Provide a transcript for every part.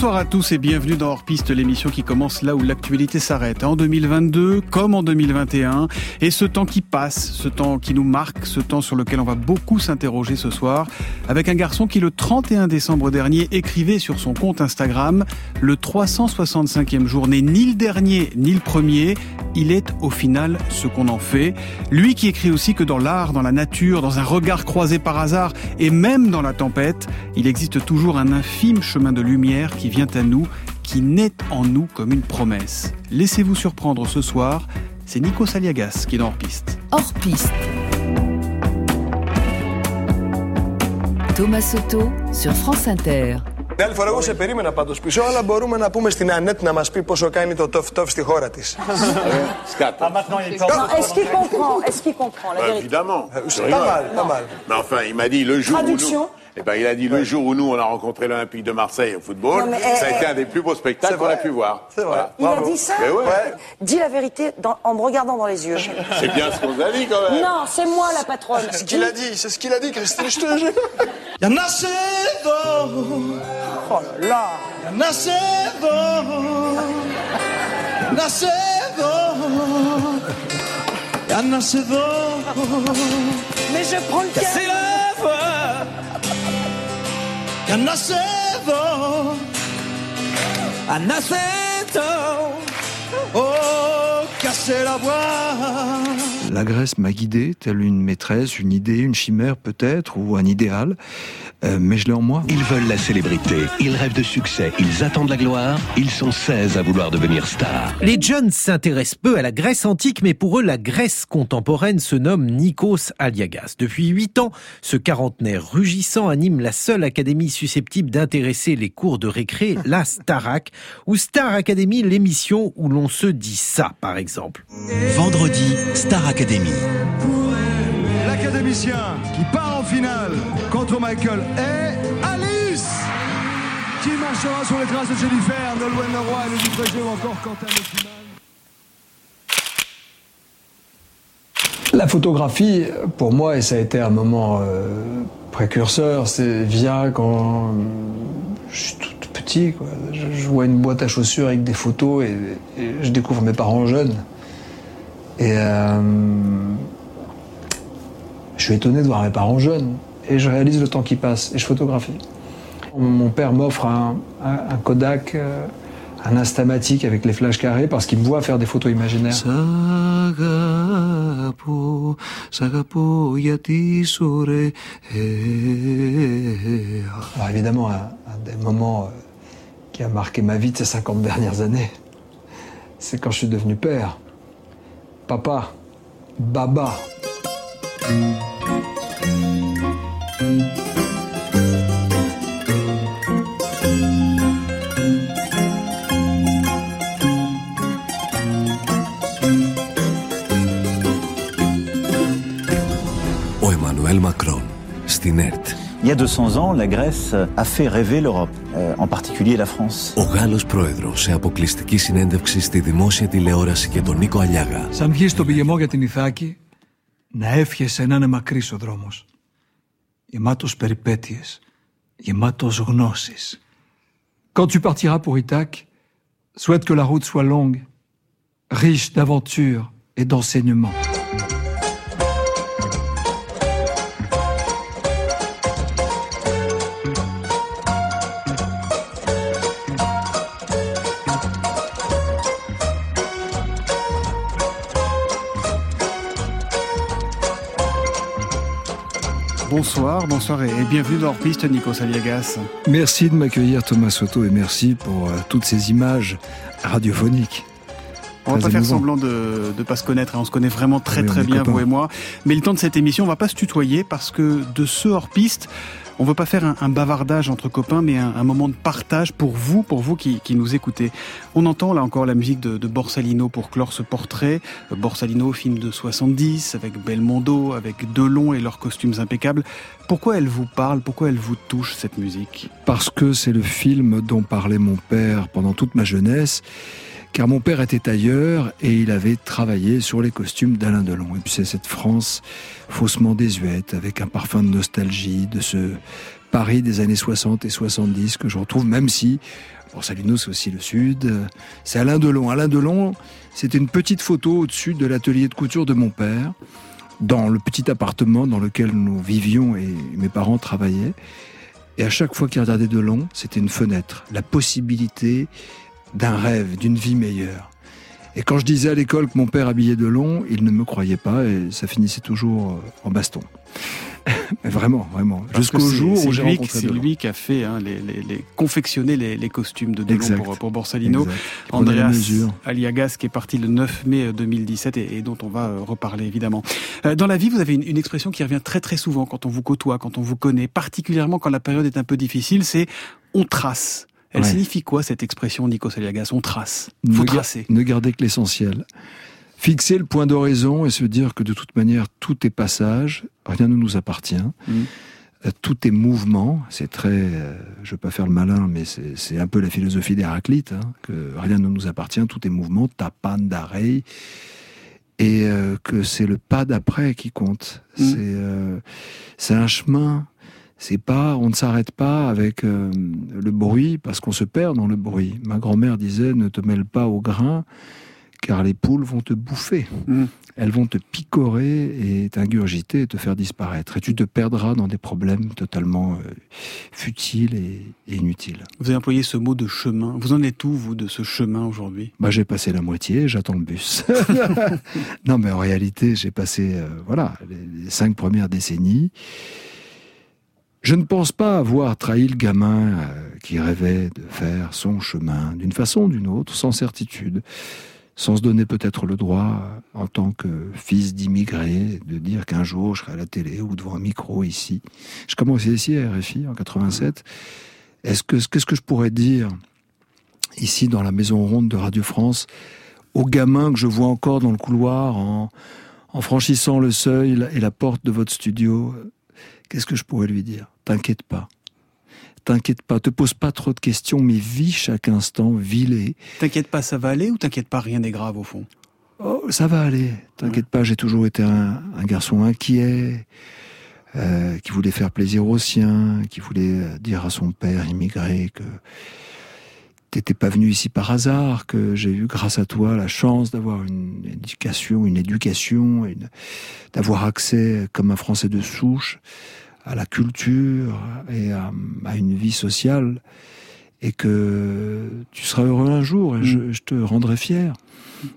Bonsoir à tous et bienvenue dans Hors Piste, l'émission qui commence là où l'actualité s'arrête. En 2022 comme en 2021. Et ce temps qui passe, ce temps qui nous marque, ce temps sur lequel on va beaucoup s'interroger ce soir, avec un garçon qui le 31 décembre dernier écrivait sur son compte Instagram le 365e jour n'est ni le dernier ni le premier, il est au final ce qu'on en fait. Lui qui écrit aussi que dans l'art, dans la nature, dans un regard croisé par hasard et même dans la tempête, il existe toujours un infime chemin de lumière qui vient à nous, qui naît en nous comme une promesse. Laissez-vous surprendre ce soir, c'est Nico Saliagas qui est dans Hors Piste. Hors Piste. Thomas Soto sur France Inter. Την άλλη φορά εγώ σε περίμενα πάντως πίσω, αλλά μπορούμε να πούμε στην Ανέτ να μας πει πόσο κάνει το τοφ τοφ στη χώρα της. Scat. Est-ce qu'il comprend Est-ce qu'il comprend la Bah, vérité évidemment. C'est pas mal, pas mal. Mais enfin, il m'a dit le jour Traduction. Eh ben, il a dit le jour où nous on a rencontré l'Olympique de Marseille au football, Non, mais, ça a eh, été un des plus beaux spectacles c'est qu'on a pu voir. C'est vrai. Il a dit ça Mais ouais. Ouais. Dis la vérité dans- en me regardant dans les yeux. C'est bien ce qu'on a dit quand même. Non, c'est moi la patronne. C'est ce qu'il a dit, c'est ce qu'il a dit, Christine, je te jure. Ya nacido, Oh là là. ya nacido, nacido, ya nacido, Mais je prends le piano. leva, ya nacevo, a nacento. La voix. La Grèce m'a guidé, telle une maîtresse, une idée, une chimère peut-être, ou un idéal, Euh, mais je l'ai en moi. Ils veulent la célébrité, ils rêvent de succès, ils attendent la gloire, ils sont 16 à vouloir devenir stars. Les jeunes s'intéressent peu à la Grèce antique, mais pour eux, la Grèce contemporaine se nomme Nikos Aliagas. Depuis huit ans, ce quarantenaire rugissant anime la seule académie susceptible d'intéresser les cours de récré, la Starac, ou Star Academy, l'émission où l'on se dit ça, par exemple. Vendredi, Star Academy. L'académicien qui part en finale contre Michael est Alice qui marchera sur les traces de Jennifer, Nolwenn Leroy, Elodie Frégé ou encore Quentin Messiman. La photographie, pour moi, et ça a été un moment euh, précurseur, c'est vient quand je suis tout petit. Quoi. Je, je vois une boîte à chaussures avec des photos et, et je découvre mes parents jeunes. Et euh, je suis étonné de voir mes parents jeunes. Et je réalise le temps qui passe et je photographie. Mon père m'offre un, Kodak, euh, un Instamatic avec les flashs carrés parce qu'il me voit faire des photos imaginaires. Alors évidemment, un, un des moments euh, qui a marqué ma vie de ces 50 dernières années, c'est quand je suis devenu père. Papa, baba. Ο Εμμανουέλ Μακρόν, στην ΕΡΤ. Il y a 200 ans, la Grèce a fait rêver l'Europe, euh, En particulier la France. Ο Γάλλος πρόεδρος σε αποκλειστική συνέντευξη στη δημόσια τηλεόραση και τον Νίκο Αλιάγα. Σαν βγεις στον πηγεμό για την Ιθάκη, να εύχεσαι να είναι μακρύς ο δρόμος. Γεμάτος περιπέτειες, γεμάτος γνώσεις. Quand tu partiras pour Ithaque, souhaite que la route soit longue, riche d'aventures et d'enseignements. Bonsoir, bonsoir et bienvenue dans Hors Piste, Nico Saliagas. Merci de m'accueillir Thomas Soto et merci pour euh, toutes ces images radiophoniques. On va pas faire semblant de ne pas se connaître, hein. on se connaît vraiment très Oui, très bien, copains. vous et moi. Mais le temps de cette émission, on va pas se tutoyer parce que de ce hors-piste, on veut pas faire un, bavardage entre copains, mais un, moment de partage pour vous, pour vous qui, nous écoutez. On entend là encore la musique de, de Borsalino pour clore ce portrait. Borsalino, film de 70, avec Belmondo, avec Delon et leurs costumes impeccables. Pourquoi elle vous parle? Pourquoi elle vous touche, cette musique? Parce que c'est le film dont parlait mon père pendant toute ma jeunesse, car mon père était ailleurs et il avait travaillé sur les costumes d'Alain Delon. Et puis c'est cette France faussement désuète, avec un parfum de nostalgie, de ce Paris des années 60 et 70 que je retrouve, même si, pour Salino c'est aussi le Sud, c'est Alain Delon. Alain Delon, c'était une petite photo au-dessus de l'atelier de couture de mon père, dans le petit appartement dans lequel nous vivions et mes parents travaillaient. Et à chaque fois qu'il regardait Delon, c'était une fenêtre, la possibilité d'un rêve, d'une vie meilleure. Et quand je disais à l'école que mon père habillait de long, il ne me croyait pas et ça finissait toujours euh, en baston. Mais vraiment, vraiment. Jusqu'au jour où j'ai rencontré C'est lui qui a fait hein, les, les, les, confectionner les, les, costumes de Delon pour, pour, Borsalino. Andreas Aliagas qui est parti le 9 mai 2017 et, et dont on va euh, reparler évidemment. Euh, dans la vie, vous avez une, une, expression qui revient très très souvent quand on vous côtoie, quand on vous connaît, particulièrement quand la période est un peu difficile, c'est on trace. Elle ouais. signifie quoi cette expression, Nico Saliagas? On trace. Faut ne, tracer. ne garder que l'essentiel. Fixer le point d'horizon et se dire que de toute manière, tout est passage, rien ne nous appartient. Mmh. Tout est mouvement, c'est très, euh, je veux pas faire le malin, mais c'est un peu la philosophie d'Héraclite, hein, que rien ne nous appartient, tout est mouvement, tapan d'arrêt, et euh, que c'est le pas d'après qui compte. Mmh. C'est euh, un chemin c'est pas, on ne s'arrête pas avec euh, le bruit parce qu'on se perd dans le bruit. Ma grand-mère disait ne te mêle pas au grain car les poules vont te bouffer. Mmh. Elles vont te picorer et t'ingurgiter et te faire disparaître. Et tu te perdras dans des problèmes totalement euh, futiles et, et, inutiles. Vous avez employé ce mot de chemin. Vous en êtes où, vous, de ce chemin aujourd'hui? Bah, J'ai passé la moitié, j'attends le bus. non, mais en réalité, j'ai passé euh, voilà, les, les cinq premières décennies. Je ne pense pas avoir trahi le gamin euh, qui rêvait de faire son chemin d'une façon ou d'une autre, sans certitude, sans se donner peut-être le droit, en tant que fils d'immigré, de dire qu'un jour je serai à la télé ou devant un micro ici. Je commençais ici à RFI en 87. Est-ce que qu'est-ce que je pourrais dire ici dans la maison ronde de Radio France aux gamins que je vois encore dans le couloir en, en franchissant le seuil et la porte de votre studio Qu'est-ce que je pourrais lui dire? T'inquiète pas. T'inquiète pas, te pose pas trop de questions, mais vis chaque instant, vis-les. T'inquiète pas, ça va aller ou t'inquiète pas, rien n'est grave au fond? Oh, ça va aller. T'inquiète ouais. pas, j'ai toujours été un, un garçon inquiet, euh, qui voulait faire plaisir aux siens, qui voulait dire à son père immigré que t'étais pas venu ici par hasard, que j'ai eu grâce à toi la chance d'avoir une éducation, une éducation, d'avoir accès comme un Français de souche à la culture et à, à, une vie sociale, et que tu seras heureux un jour et je, je te rendrai fier.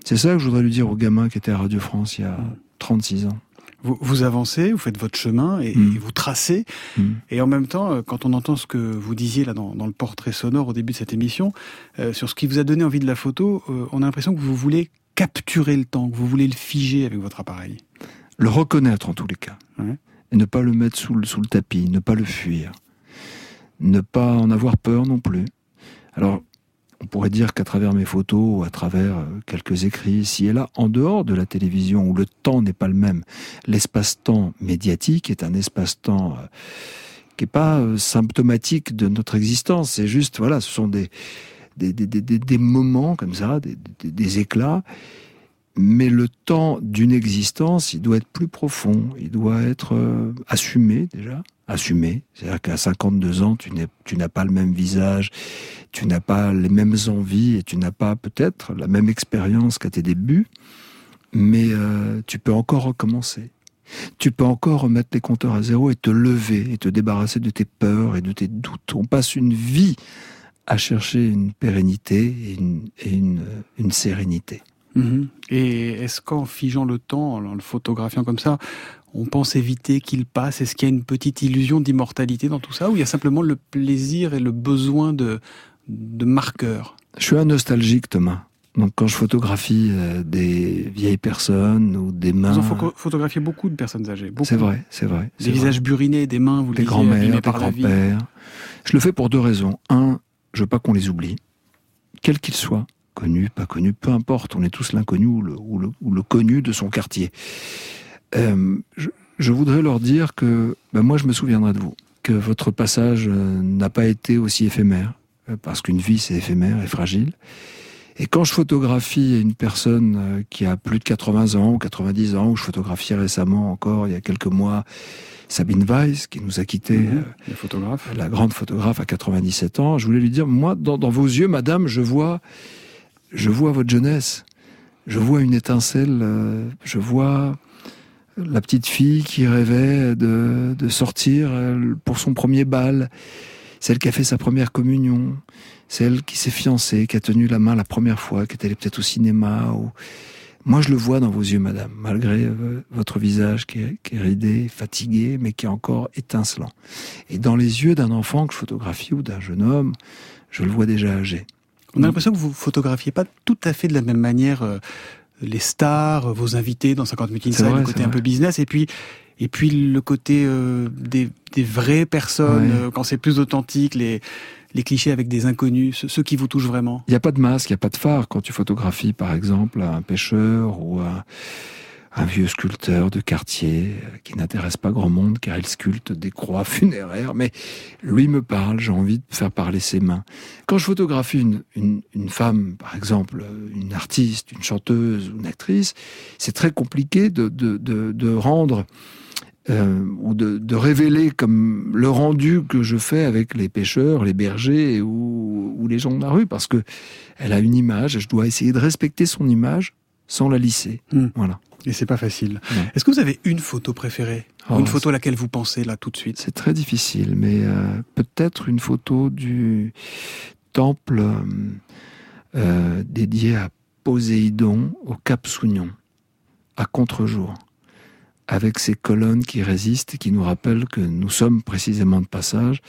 C'est ça que je voudrais lui dire au gamin qui était à Radio France il y a 36 ans. Vous, vous, avancez, vous faites votre chemin et, mmh. et vous tracez. Mmh. Et en même temps, euh, quand on entend ce que vous disiez là dans, dans le portrait sonore au début de cette émission, euh, sur ce qui vous a donné envie de la photo, euh, on a l'impression que vous voulez capturer le temps, que vous voulez le figer avec votre appareil. Le reconnaître en tous les cas. Ouais. Et ne pas le mettre sous le, sous le tapis, ne pas le fuir. Ne pas en avoir peur non plus. Alors, on pourrait dire qu'à travers mes photos, à travers euh, quelques écrits ici et là, en dehors de la télévision, où le temps n'est pas le même, l'espace-temps médiatique est un espace-temps euh, qui n'est pas euh, symptomatique de notre existence. C'est juste, voilà, ce sont des, moments comme ça, des, éclats. Mais le temps d'une existence, il doit être plus profond, il doit être assumé déjà, assumé. C'est-à-dire qu'à 52 ans, tu n'as pas le même visage, tu n'as pas les mêmes envies et tu n'as pas peut-être la même expérience qu'à tes débuts, mais euh, tu peux encore recommencer. Tu peux encore remettre les compteurs à zéro et te lever et te débarrasser de tes peurs et de tes doutes. On passe une vie à chercher une pérennité et une, sérénité. Mmh. Et est-ce qu'en figeant le temps, en le photographiant comme ça, on pense éviter qu'il passe Est-ce qu'il y a une petite illusion d'immortalité dans tout ça Ou il y a simplement le plaisir et le besoin de, de marqueurs Je suis un nostalgique, Thomas. Donc quand je photographie euh, des vieilles personnes ou des mains... Vous en photographiez beaucoup de personnes âgées. C'est vrai, c'est vrai. Des visages vrai. burinés, des mains, vous des grands-mères, des grands-pères. Je le fais pour deux raisons. Un, je veux pas qu'on les oublie, quels qu'ils soient connu, pas connu, peu importe, on est tous l'inconnu ou le, connu de son quartier. Euh, je, je, voudrais leur dire que ben moi je me souviendrai de vous, que votre passage euh, n'a pas été aussi éphémère, euh, parce qu'une vie c'est éphémère et fragile, Et quand je photographie une personne qui a plus de 80 ans ou 90 ans, ou je photographiais récemment encore, il y a quelques mois, Sabine Weiss, qui nous a quittés, Mhm, photographe. la grande photographe à 97 ans, je voulais lui dire, moi, dans, dans vos yeux, madame, je vois, je vois votre jeunesse. Je vois une étincelle, je vois la petite fille qui rêvait de, de sortir euh, pour son premier bal, celle qui a fait sa première communion, celle qui s'est fiancée, qui a tenu la main la première fois, qui est allée peut-être au cinéma. Ou... Moi, je le vois dans vos yeux, madame, malgré euh, votre visage qui est, qui est ridé, fatigué, mais qui est encore étincelant. Et dans les yeux d'un enfant que je photographie ou d'un jeune homme, je le vois déjà âgé. On a l'impression que vous photographiez pas tout à fait de la même manière euh, les stars, vos invités dans 50 minutes Inside, vrai, le côté un peu business, et puis et puis le côté euh, des, des vraies personnes, Ouais. euh, quand c'est plus authentique, les les clichés avec des inconnus, ceux, ceux qui vous touchent vraiment. Il n'y a pas de masque, il n'y a pas de phare quand tu photographies, par exemple, un pêcheur ou un, un vieux sculpteur de quartier euh, qui n'intéresse pas grand monde car il sculpte des croix funéraires, mais lui me parle, j'ai envie de faire parler ses mains. Quand je photographie une, une, une femme, par exemple, euh, une artiste, une chanteuse ou une actrice, c'est très compliqué de, de, de, de rendre euh, ou de, de révéler comme le rendu que je fais avec les pêcheurs, les bergers ou, ou les gens de la rue, parce que elle a une image, et je dois essayer de respecter son image sans la lisser. Hmm. Voilà. Et c'est pas facile. Est-ce que vous avez une photo préférée Oh, Une photo à laquelle vous pensez là tout de suite? C'est très difficile, mais euh, peut-être une photo du temple euh, euh, dédié à Poséidon au Cap Sounion, à contre-jour, avec ces colonnes qui résistent et qui nous rappellent que nous sommes précisément de passage.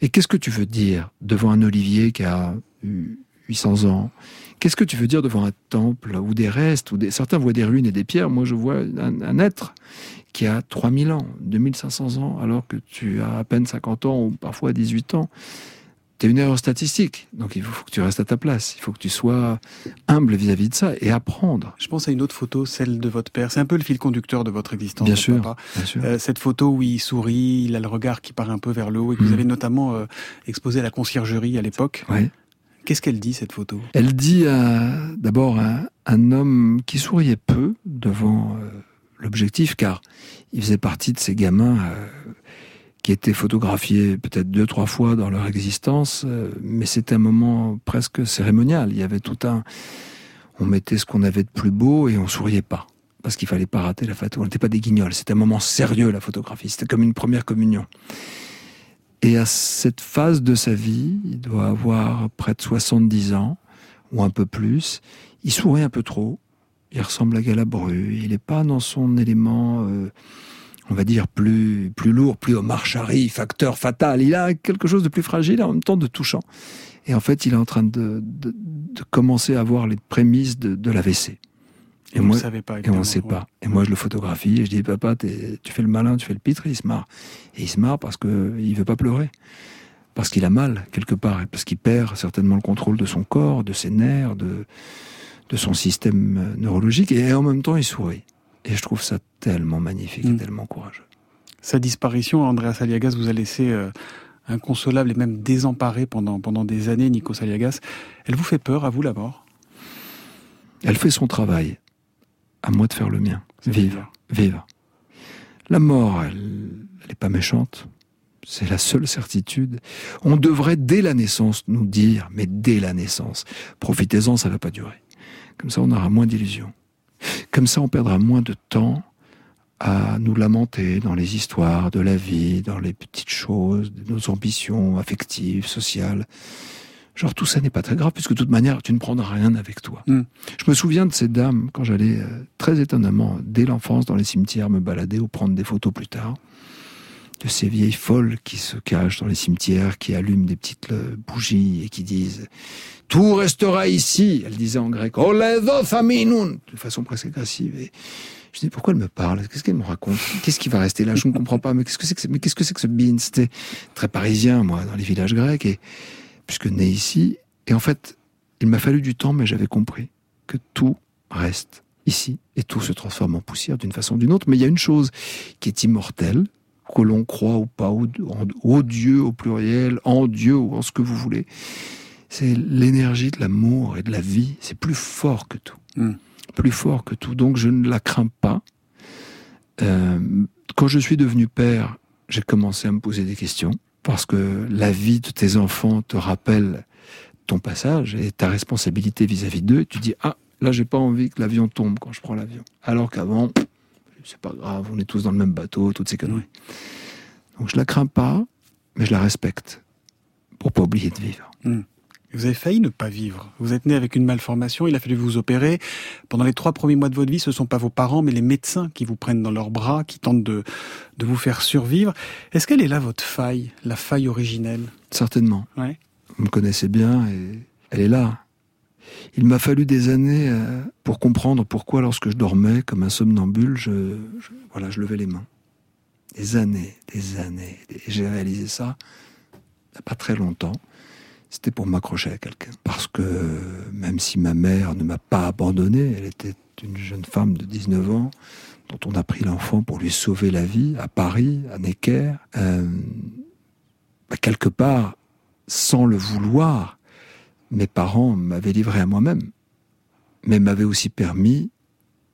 Et qu'est-ce que tu veux dire devant un olivier qui a eu 800 ans Qu'est-ce que tu veux dire devant un temple ou des restes ou des... Certains voient des ruines et des pierres. Moi, je vois un, un être qui a 3000 ans, 2500 ans, alors que tu as à peine 50 ans ou parfois 18 ans. Tu es une erreur statistique. Donc, il faut que tu restes à ta place. Il faut que tu sois humble vis-à-vis de ça et apprendre. Je pense à une autre photo, celle de votre père. C'est un peu le fil conducteur de votre existence. Bien sûr, papa. bien sûr. Euh, cette photo où il sourit, il a le regard qui part un peu vers le haut et que vous Mhm. avez notamment euh, exposé à la conciergerie à l'époque. Ouais. Qu'est-ce qu'elle dit cette photo? Elle dit d'abord à un homme qui souriait peu devant euh, l'objectif, car il faisait partie de ces gamins euh, qui étaient photographiés peut-être deux, trois fois dans leur existence, euh, mais c'était un moment presque cérémonial. Il y avait tout un... On mettait ce qu'on avait de plus beau et on souriait pas. Parce qu'il fallait pas rater la photo. On n'était pas des guignols. C'était un moment sérieux, la photographie. C'était comme une première communion. Et à cette phase de sa vie, il doit avoir près de 70 ans, ou un peu plus, il sourit un peu trop, il ressemble à Galabru, il n'est pas dans son élément, euh, on va dire, plus, plus lourd, plus Omar Sharif, facteur fatal, il a quelque chose de plus fragile en même temps de touchant. Et en fait, il est en train de, de, de commencer à avoir les prémices de, de l'AVC. Et vous le savez pas, Et on ne sait ouais. pas. Et moi, je le photographie et je dis, papa, tu fais le malin, tu fais le pitre, et il se marre. Et il se marre parce qu'il veut pas pleurer. Parce qu'il a mal, quelque part. Et parce qu'il perd certainement le contrôle de son corps, de ses nerfs, de, de son système euh, neurologique. Et en même temps, il sourit. Et je trouve ça tellement magnifique Mm. et tellement courageux. Sa disparition, Andreas Aliagas vous a laissé euh, inconsolable et même désemparé pendant, pendant des années, Nikos Aliagas. Elle vous fait peur, à vous, la mort? Elle fait son travail. À moi de faire le mien. Vivre. Vivre. La mort, elle n'est pas méchante. C'est la seule certitude. On devrait, dès la naissance, nous dire, mais dès la naissance, profitez-en, ça va pas durer. Comme ça, on aura moins d'illusions. Comme ça, on perdra moins de temps à nous lamenter dans les histoires de la vie, dans les petites choses, de nos ambitions affectives, sociales. Genre, tout ça n'est pas très grave, puisque de toute manière, tu ne prendras rien avec toi. Mm. Je me souviens de ces dames, quand j'allais euh, très étonnamment, dès l'enfance, dans les cimetières, me balader ou prendre des photos plus tard, de ces vieilles folles qui se cachent dans les cimetières, qui allument des petites euh, bougies et qui disent « Tout restera ici !» Elle disait en grec « Oledo faminun !» de façon presque agressive. Et je dis pourquoi elle me parle Qu'est-ce qu'elle me raconte Qu'est-ce qui va rester là? Je ne comprends pas. Mais qu'est-ce que c'est que ce, qu'est-ce que c'est que ce bean? C'était très parisien, moi, dans les villages grecs, et puisque né ici. Et en fait, il m'a fallu du temps, mais j'avais compris que tout reste ici et tout se transforme en poussière d'une façon ou d'une autre. Mais il y a une chose qui est immortelle, que l'on croit ou pas, au, au Dieu au pluriel, en Dieu ou en ce que vous voulez. C'est l'énergie de l'amour et de la vie. C'est plus fort que tout. Hmm. Plus fort que tout. Donc je ne la crains pas. Euh, quand je suis devenu père, j'ai commencé à me poser des questions parce que la vie de tes enfants te rappelle ton passage et ta responsabilité vis-à-vis d'eux. Tu dis ah là j'ai pas envie que l'avion tombe quand je prends l'avion. Alors qu'avant c'est pas grave, on est tous dans le même bateau, toutes ces conneries. Donc je la crains pas, mais je la respecte pour pas oublier de vivre. Hmm. Vous avez failli ne pas vivre. Vous êtes né avec une malformation, il a fallu vous opérer. Pendant les trois premiers mois de votre vie, ce ne sont pas vos parents, mais les médecins qui vous prennent dans leurs bras, qui tentent de, de vous faire survivre. Est-ce qu'elle est là, votre faille, la faille originelle? Certainement. Ouais. Vous me connaissez bien et elle est là. Il m'a fallu des années euh, pour comprendre pourquoi, lorsque je dormais comme un somnambule, je, je voilà, je levais les mains. Des années, des années. Et j'ai réalisé ça il n'y a pas très longtemps. C'était pour m'accrocher à quelqu'un. Parce que même si ma mère ne m'a pas abandonné, elle était une jeune femme de 19 ans dont on a pris l'enfant pour lui sauver la vie à Paris, à Necker. Euh, bah, quelque part, sans le vouloir, mes parents m'avaient livré à moi-même, mais m'avaient aussi permis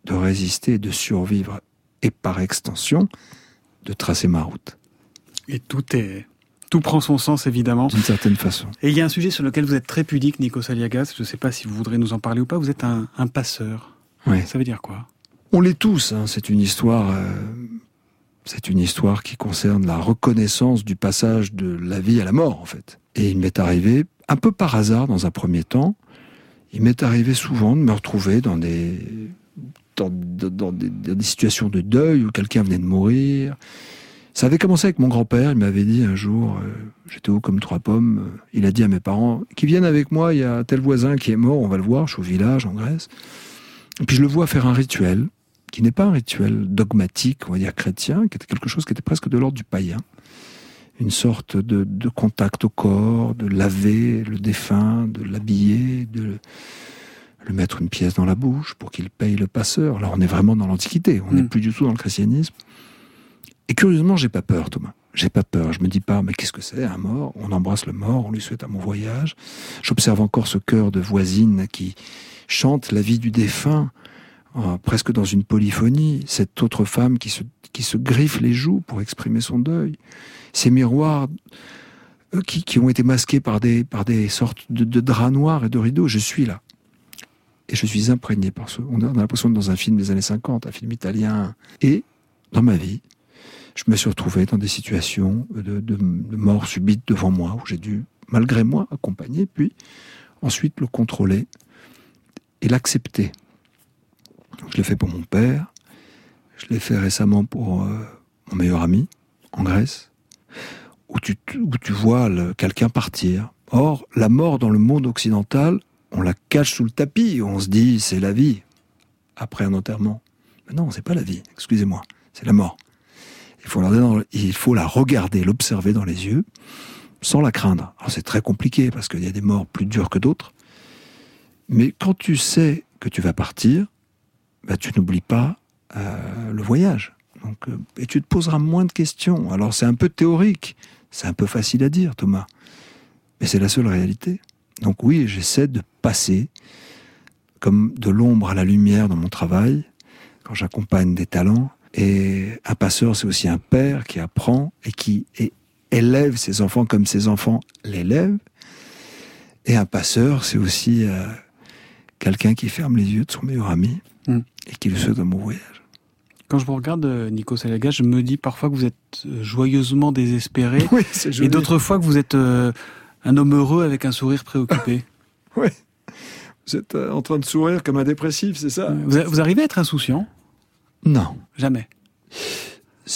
de résister, de survivre et par extension de tracer ma route. Et tout est tout prend son sens évidemment. D'une certaine façon. Et il y a un sujet sur lequel vous êtes très pudique, Nico Saliagas. Je ne sais pas si vous voudrez nous en parler ou pas. Vous êtes un, un passeur. Ouais. Ça veut dire quoi? On l'est tous. Hein. C'est une histoire. Euh, c'est une histoire qui concerne la reconnaissance du passage de la vie à la mort, en fait. Et il m'est arrivé, un peu par hasard dans un premier temps, il m'est arrivé souvent de me retrouver dans des dans, dans, des, dans des situations de deuil où quelqu'un venait de mourir, ça avait commencé avec mon grand-père. Il m'avait dit un jour, euh, j'étais haut comme trois pommes. euh, il a dit à mes parents, qui viennent avec moi, il y a tel voisin qui est mort, on va le voir, je suis au village en Grèce. Et puis je le vois faire un rituel, qui n'est pas un rituel dogmatique, on va dire chrétien, qui était quelque chose qui était presque de l'ordre du païen. Une sorte de, de contact au corps, de laver le défunt, de l'habiller, de le mettre une pièce dans la bouche pour qu'il paye le passeur. Là, on est vraiment dans l'Antiquité, on n'est Mm. plus du tout dans le christianisme. Et curieusement, j'ai pas peur, Thomas. J'ai pas peur. Je me dis pas, mais qu'est-ce que c'est, un mort? On embrasse le mort, on lui souhaite un bon voyage. J'observe encore ce chœur de voisine qui chante la vie du défunt, euh, presque dans une polyphonie. Cette autre femme qui se, qui se griffe les joues pour exprimer son deuil. Ces miroirs euh, qui, qui ont été masqués par des, par des sortes de, de draps noirs et de rideaux. Je suis là. Et je suis imprégné par ce. On a l'impression d'être dans un film des années 50, un film italien. Et dans ma vie, je me suis retrouvé dans des situations de, mort subite devant moi, où j'ai dû, malgré moi, accompagner, puis ensuite le contrôler et l'accepter. Je l'ai fait pour mon père, je l'ai fait récemment pour euh, mon meilleur ami, en Grèce, où tu, vois quelqu'un partir. Or, la mort dans le monde occidental, on la cache sous le tapis, on se dit c'est la vie, après un enterrement. Mais non, c'est pas la vie, excusez-moi, c'est la mort. Il faut, la, regarder, l'observer dans les yeux, sans la craindre. Alors c'est très compliqué parce qu'il y a des morts plus dures que d'autres. Mais quand tu sais que tu vas partir, bah, tu n'oublies pas euh, le voyage. Euh, et tu te poseras moins de questions. Alors c'est un peu théorique, c'est un peu facile à dire, Thomas. Mais c'est la seule réalité. Donc oui, j'essaie de passer comme de l'ombre à la lumière dans mon travail, quand j'accompagne des talents. Et un passeur, c'est aussi un père qui apprend et qui élève ses enfants comme ses enfants l'élèvent. Et un passeur, c'est aussi euh, quelqu'un qui ferme les yeux de son meilleur ami Mm. et qui lui souhaite un bon voyage. Quand je vous regarde, euh, Nico Salaga, je me dis parfois que vous êtes euh, joyeusement désespéré. Oui, c'est et d'autres fois que vous êtes euh, un homme heureux avec un sourire préoccupé. Oui. Vous êtes en train de sourire comme un dépressif, c'est ça? Vous arrivez à être insouciant? Non. Jamais.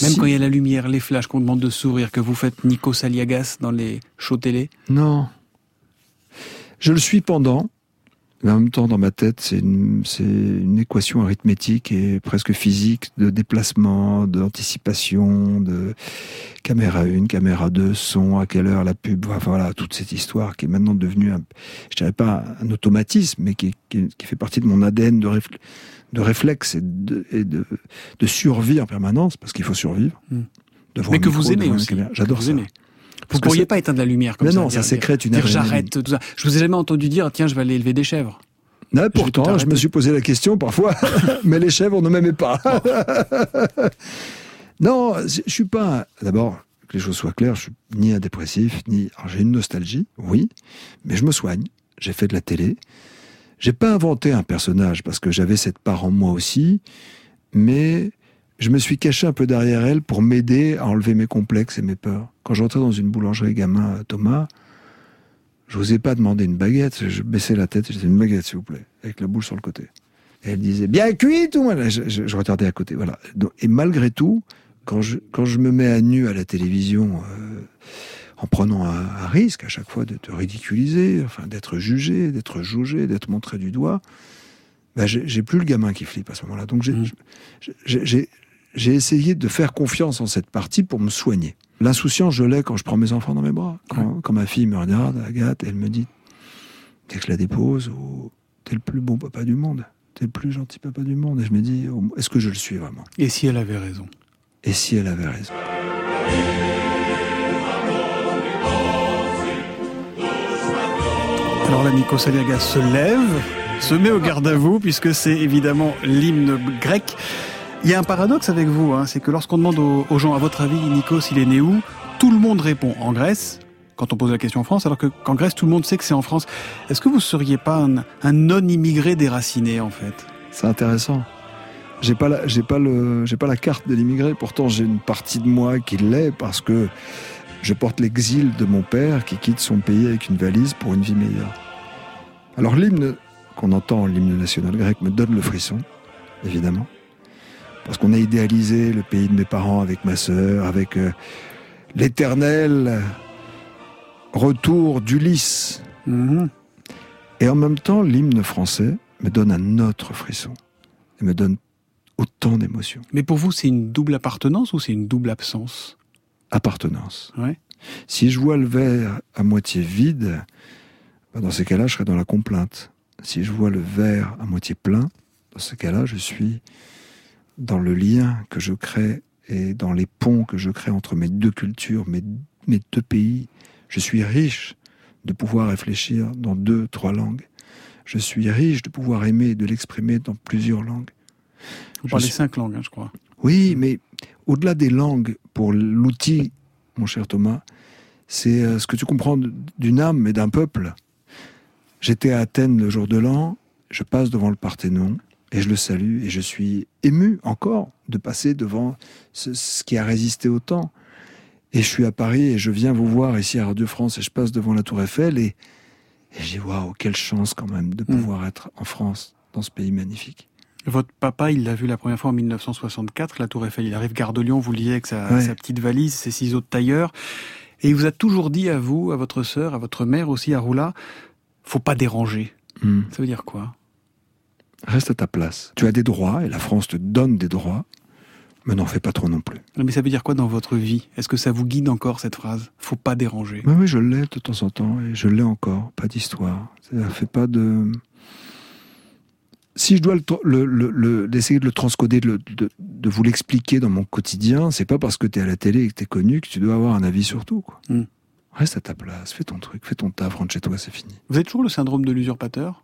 Même Si- quand il y a la lumière, les flashs, qu'on demande de sourire, que vous faites Nico Saliagas dans les shows télé. Non. Je le suis pendant, mais en même temps, dans ma tête, c'est une, c'est une équation arithmétique et presque physique de déplacement, d'anticipation, de caméra 1, caméra 2, son, à quelle heure la pub, voilà, toute cette histoire qui est maintenant devenue, un, je dirais pas un automatisme, mais qui, qui, qui fait partie de mon ADN de, réfl- de réflexe et, de, et de, de survie en permanence, parce qu'il faut survivre. Mm. devant Mais que micro, vous aimez aussi. J'adore ça. aimez. Vous ne pourriez pas éteindre la lumière comme mais ça. non, ça sécrète une dire j'arrête tout ça. Je vous ai jamais entendu dire tiens, je vais aller élever des chèvres. Non, pourtant, je me suis posé la question parfois, mais les chèvres ne m'aimaient pas. non, je suis pas. D'abord, que les choses soient claires, je suis ni un dépressif, ni. Alors, j'ai une nostalgie, oui, mais je me soigne. J'ai fait de la télé. J'ai pas inventé un personnage parce que j'avais cette part en moi aussi, mais je me suis caché un peu derrière elle pour m'aider à enlever mes complexes et mes peurs. Quand j'entrais dans une boulangerie gamin, Thomas, je n'osais pas demander une baguette. Je baissais la tête, je disais une baguette, s'il vous plaît, avec la bouche sur le côté. Et elle disait bien cuit tout. Voilà, je, je- je regardais à côté. Voilà. Et malgré tout, quand je, quand je me mets à nu à la télévision, euh, en prenant un, un risque à chaque fois d'être ridiculisé, enfin d'être jugé, d'être jaugé, d'être montré du doigt, ben, j'ai plus le gamin qui flippe à ce moment-là. Donc j'ai j'ai- essayé de faire confiance en cette partie pour me soigner. L'insouciance, je l'ai quand je prends mes enfants dans mes bras. Quand, quand ma fille me regarde, Agathe, elle me dit, dès que je la dépose, oh, t'es le plus bon papa du monde. T'es le plus gentil papa du monde. Et je me dis, oh, est-ce que je le suis vraiment? Et si elle avait raison? Et si elle avait raison? Alors là, Nikos Aliagas se lève, se met au garde à vous, puisque c'est évidemment l'hymne grec. Il y a un paradoxe avec vous, hein, c'est que lorsqu'on demande aux, gens, à votre avis, Nikos, il est né où Tout le monde répond en Grèce, quand on pose la question en France, alors que- qu'en Grèce, tout le monde sait que c'est en France. Est-ce que vous seriez pas un, un non-immigré déraciné, en fait? C'est intéressant. J'ai pas j'ai pas le, j'ai pas la carte de l'immigré. Pourtant, j'ai une partie de moi qui l'est parce que je porte l'exil de mon père qui quitte son pays avec une valise pour une vie meilleure. Alors l'hymne qu'on entend, l'hymne national grec, me donne le frisson, évidemment, parce qu'on a idéalisé le pays de mes parents avec ma sœur, avec euh, l'éternel retour d'Ulysse. Et en même temps, l'hymne français me donne un autre frisson et me donne autant d'émotions. Mais pour vous, c'est une double appartenance ou c'est une double absence? Appartenance. Ouais. Si je vois le verre à moitié vide, ben, dans ces cas-là, je serai dans la complainte. Si je vois le verre à moitié plein, dans ce cas-là, je suis dans le lien que je crée et dans les ponts que je crée entre mes deux cultures, mes, mes deux pays. Je suis riche de pouvoir réfléchir dans deux, trois langues. Je suis riche de pouvoir aimer et de l'exprimer dans plusieurs langues. Vous Je parlez suis- cinq langues, hein, je crois. oui, mais au-delà des langues, pour l'outil, mon cher Thomas, c'est euh, ce que tu comprends d'une âme et d'un peuple. J'étais à Athènes le jour de l'an, je passe devant le Parthénon et je le salue et je suis ému encore de passer devant ce, ce qui a résisté au temps. Et je suis à Paris et je viens vous voir ici à Radio France et je passe devant la Tour Eiffel et, et je dis waouh, quelle chance quand même de pouvoir être en France, dans ce pays magnifique. Votre papa, il l'a vu la première fois en 1964, la Tour Eiffel. Il arrive gare de Lyon, vous le disiez, avec sa, Ouais. sa petite valise, ses ciseaux de tailleur. Et il vous a toujours dit à vous, à votre sœur, à votre mère aussi, à Roula, faut pas déranger. Hmm. Ça veut dire quoi? Reste à ta place. Tu as des droits et la France te donne des droits, mais n'en fais pas trop non plus. Mais ça veut dire quoi dans votre vie? Est-ce que ça vous guide encore cette phrase? Faut pas déranger. Oui, oui, je l'ai de temps en temps et je l'ai encore. Pas d'histoire. Ça fait pas de. Si je dois le, d'essayer de le transcoder, de, le- de- de vous l'expliquer dans mon quotidien, c'est pas parce que tu es à la télé et que tu es connu que tu dois avoir un avis sur tout. Quoi. Hmm. Reste à ta place, fais ton truc, fais ton taf, rentre chez toi, c'est fini. Vous avez toujours le syndrome de l'usurpateur?